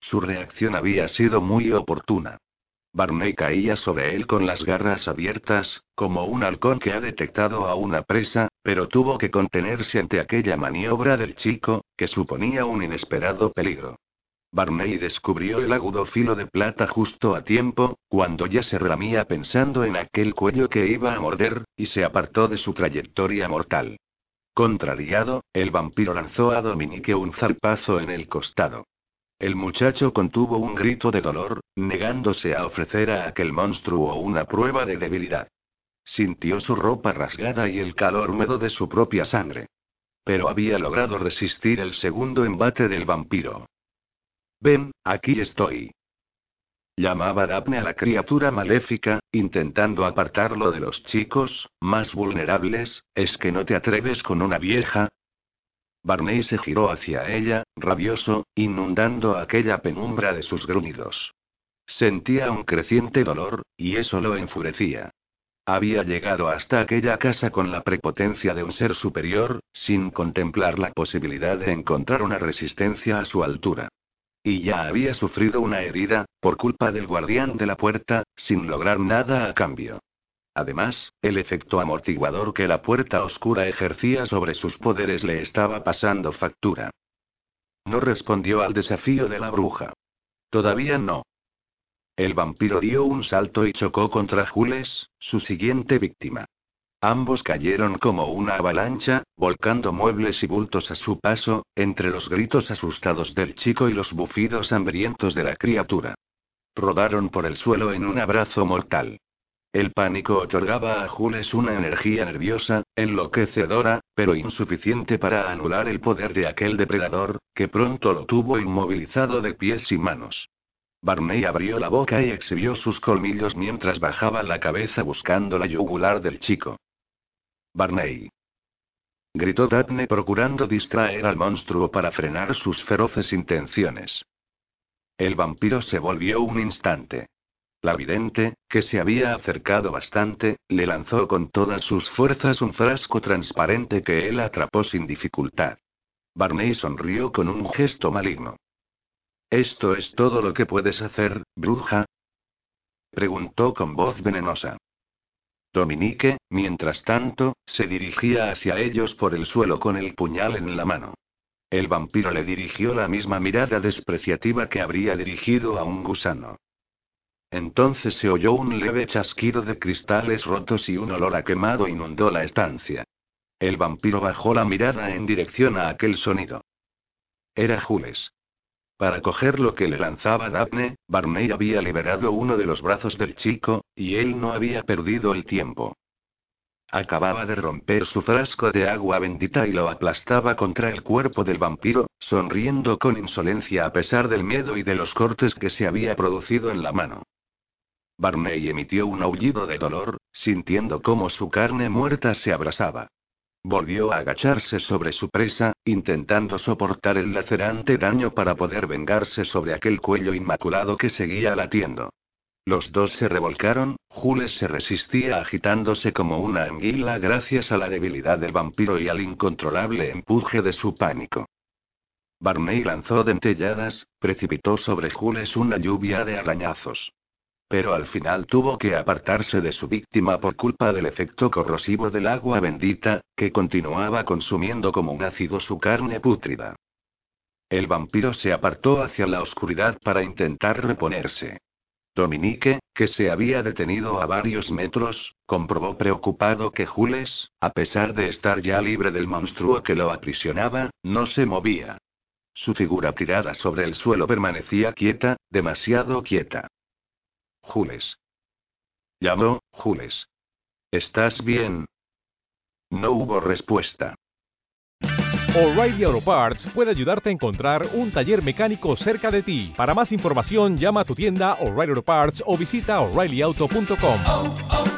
Su reacción había sido muy oportuna. Barney caía sobre él con las garras abiertas, como un halcón que ha detectado a una presa, pero tuvo que contenerse ante aquella maniobra del chico, que suponía un inesperado peligro. Barney descubrió el agudo filo de plata justo a tiempo, cuando ya se ramía pensando en aquel cuello que iba a morder, y se apartó de su trayectoria mortal. Contrariado, el vampiro lanzó a Dominique un zarpazo en el costado. El muchacho contuvo un grito de dolor, negándose a ofrecer a aquel monstruo una prueba de debilidad. Sintió su ropa rasgada y el calor húmedo de su propia sangre. Pero había logrado resistir el segundo embate del vampiro. Ven, aquí estoy. Llamaba Daphne a la criatura maléfica, intentando apartarlo de los chicos, más vulnerables, ¿es que no te atreves con una vieja? Barney se giró hacia ella, rabioso, inundando aquella penumbra de sus gruñidos. Sentía un creciente dolor, y eso lo enfurecía. Había llegado hasta aquella casa con la prepotencia de un ser superior, sin contemplar la posibilidad de encontrar una resistencia a su altura. Y ya había sufrido una herida, por culpa del guardián de la puerta, sin lograr nada a cambio. Además, el efecto amortiguador que la puerta oscura ejercía sobre sus poderes le estaba pasando factura. No respondió al desafío de la bruja. Todavía no. El vampiro dio un salto y chocó contra Jules, su siguiente víctima. Ambos cayeron como una avalancha, volcando muebles y bultos a su paso, entre los gritos asustados del chico y los bufidos hambrientos de la criatura. Rodaron por el suelo en un abrazo mortal. El pánico otorgaba a Jules una energía nerviosa, enloquecedora, pero insuficiente para anular el poder de aquel depredador, que pronto lo tuvo inmovilizado de pies y manos. Barney abrió la boca y exhibió sus colmillos mientras bajaba la cabeza buscando la yugular del chico. Barney. Gritó Daphne procurando distraer al monstruo para frenar sus feroces intenciones. El vampiro se volvió un instante. La vidente, que se había acercado bastante, le lanzó con todas sus fuerzas un frasco transparente que él atrapó sin dificultad. Barney sonrió con un gesto maligno. ¿Esto es todo lo que puedes hacer, bruja? preguntó con voz venenosa. Dominique, mientras tanto, se dirigía hacia ellos por el suelo con el puñal en la mano. El vampiro le dirigió la misma mirada despreciativa que habría dirigido a un gusano. Entonces se oyó un leve chasquido de cristales rotos y un olor a quemado inundó la estancia. El vampiro bajó la mirada en dirección a aquel sonido. Era Jules. Para coger lo que le lanzaba Daphne, Barney había liberado uno de los brazos del chico, y él no había perdido el tiempo. Acababa de romper su frasco de agua bendita y lo aplastaba contra el cuerpo del vampiro, sonriendo con insolencia a pesar del miedo y de los cortes que se había producido en la mano. Barney emitió un aullido de dolor, sintiendo cómo su carne muerta se abrasaba. Volvió a agacharse sobre su presa, intentando soportar el lacerante daño para poder vengarse sobre aquel cuello inmaculado que seguía latiendo. Los dos se revolcaron, Jules se resistía agitándose como una anguila gracias a la debilidad del vampiro y al incontrolable empuje de su pánico. Barney lanzó dentelladas, precipitó sobre Jules una lluvia de arañazos. Pero al final tuvo que apartarse de su víctima por culpa del efecto corrosivo del agua bendita, que continuaba consumiendo como un ácido su carne pútrida. El vampiro se apartó hacia la oscuridad para intentar reponerse. Dominique, que se había detenido a varios metros, comprobó preocupado que Jules, a pesar de estar ya libre del monstruo que lo aprisionaba, no se movía. Su figura tirada sobre el suelo permanecía quieta, demasiado quieta. Jules. Llamó, Jules. ¿Estás bien? No hubo respuesta. O'Reilly Auto Parts puede ayudarte a encontrar un taller mecánico cerca de ti. Para más información, llama a tu tienda O'Reilly Auto Parts o visita oreillyauto.com.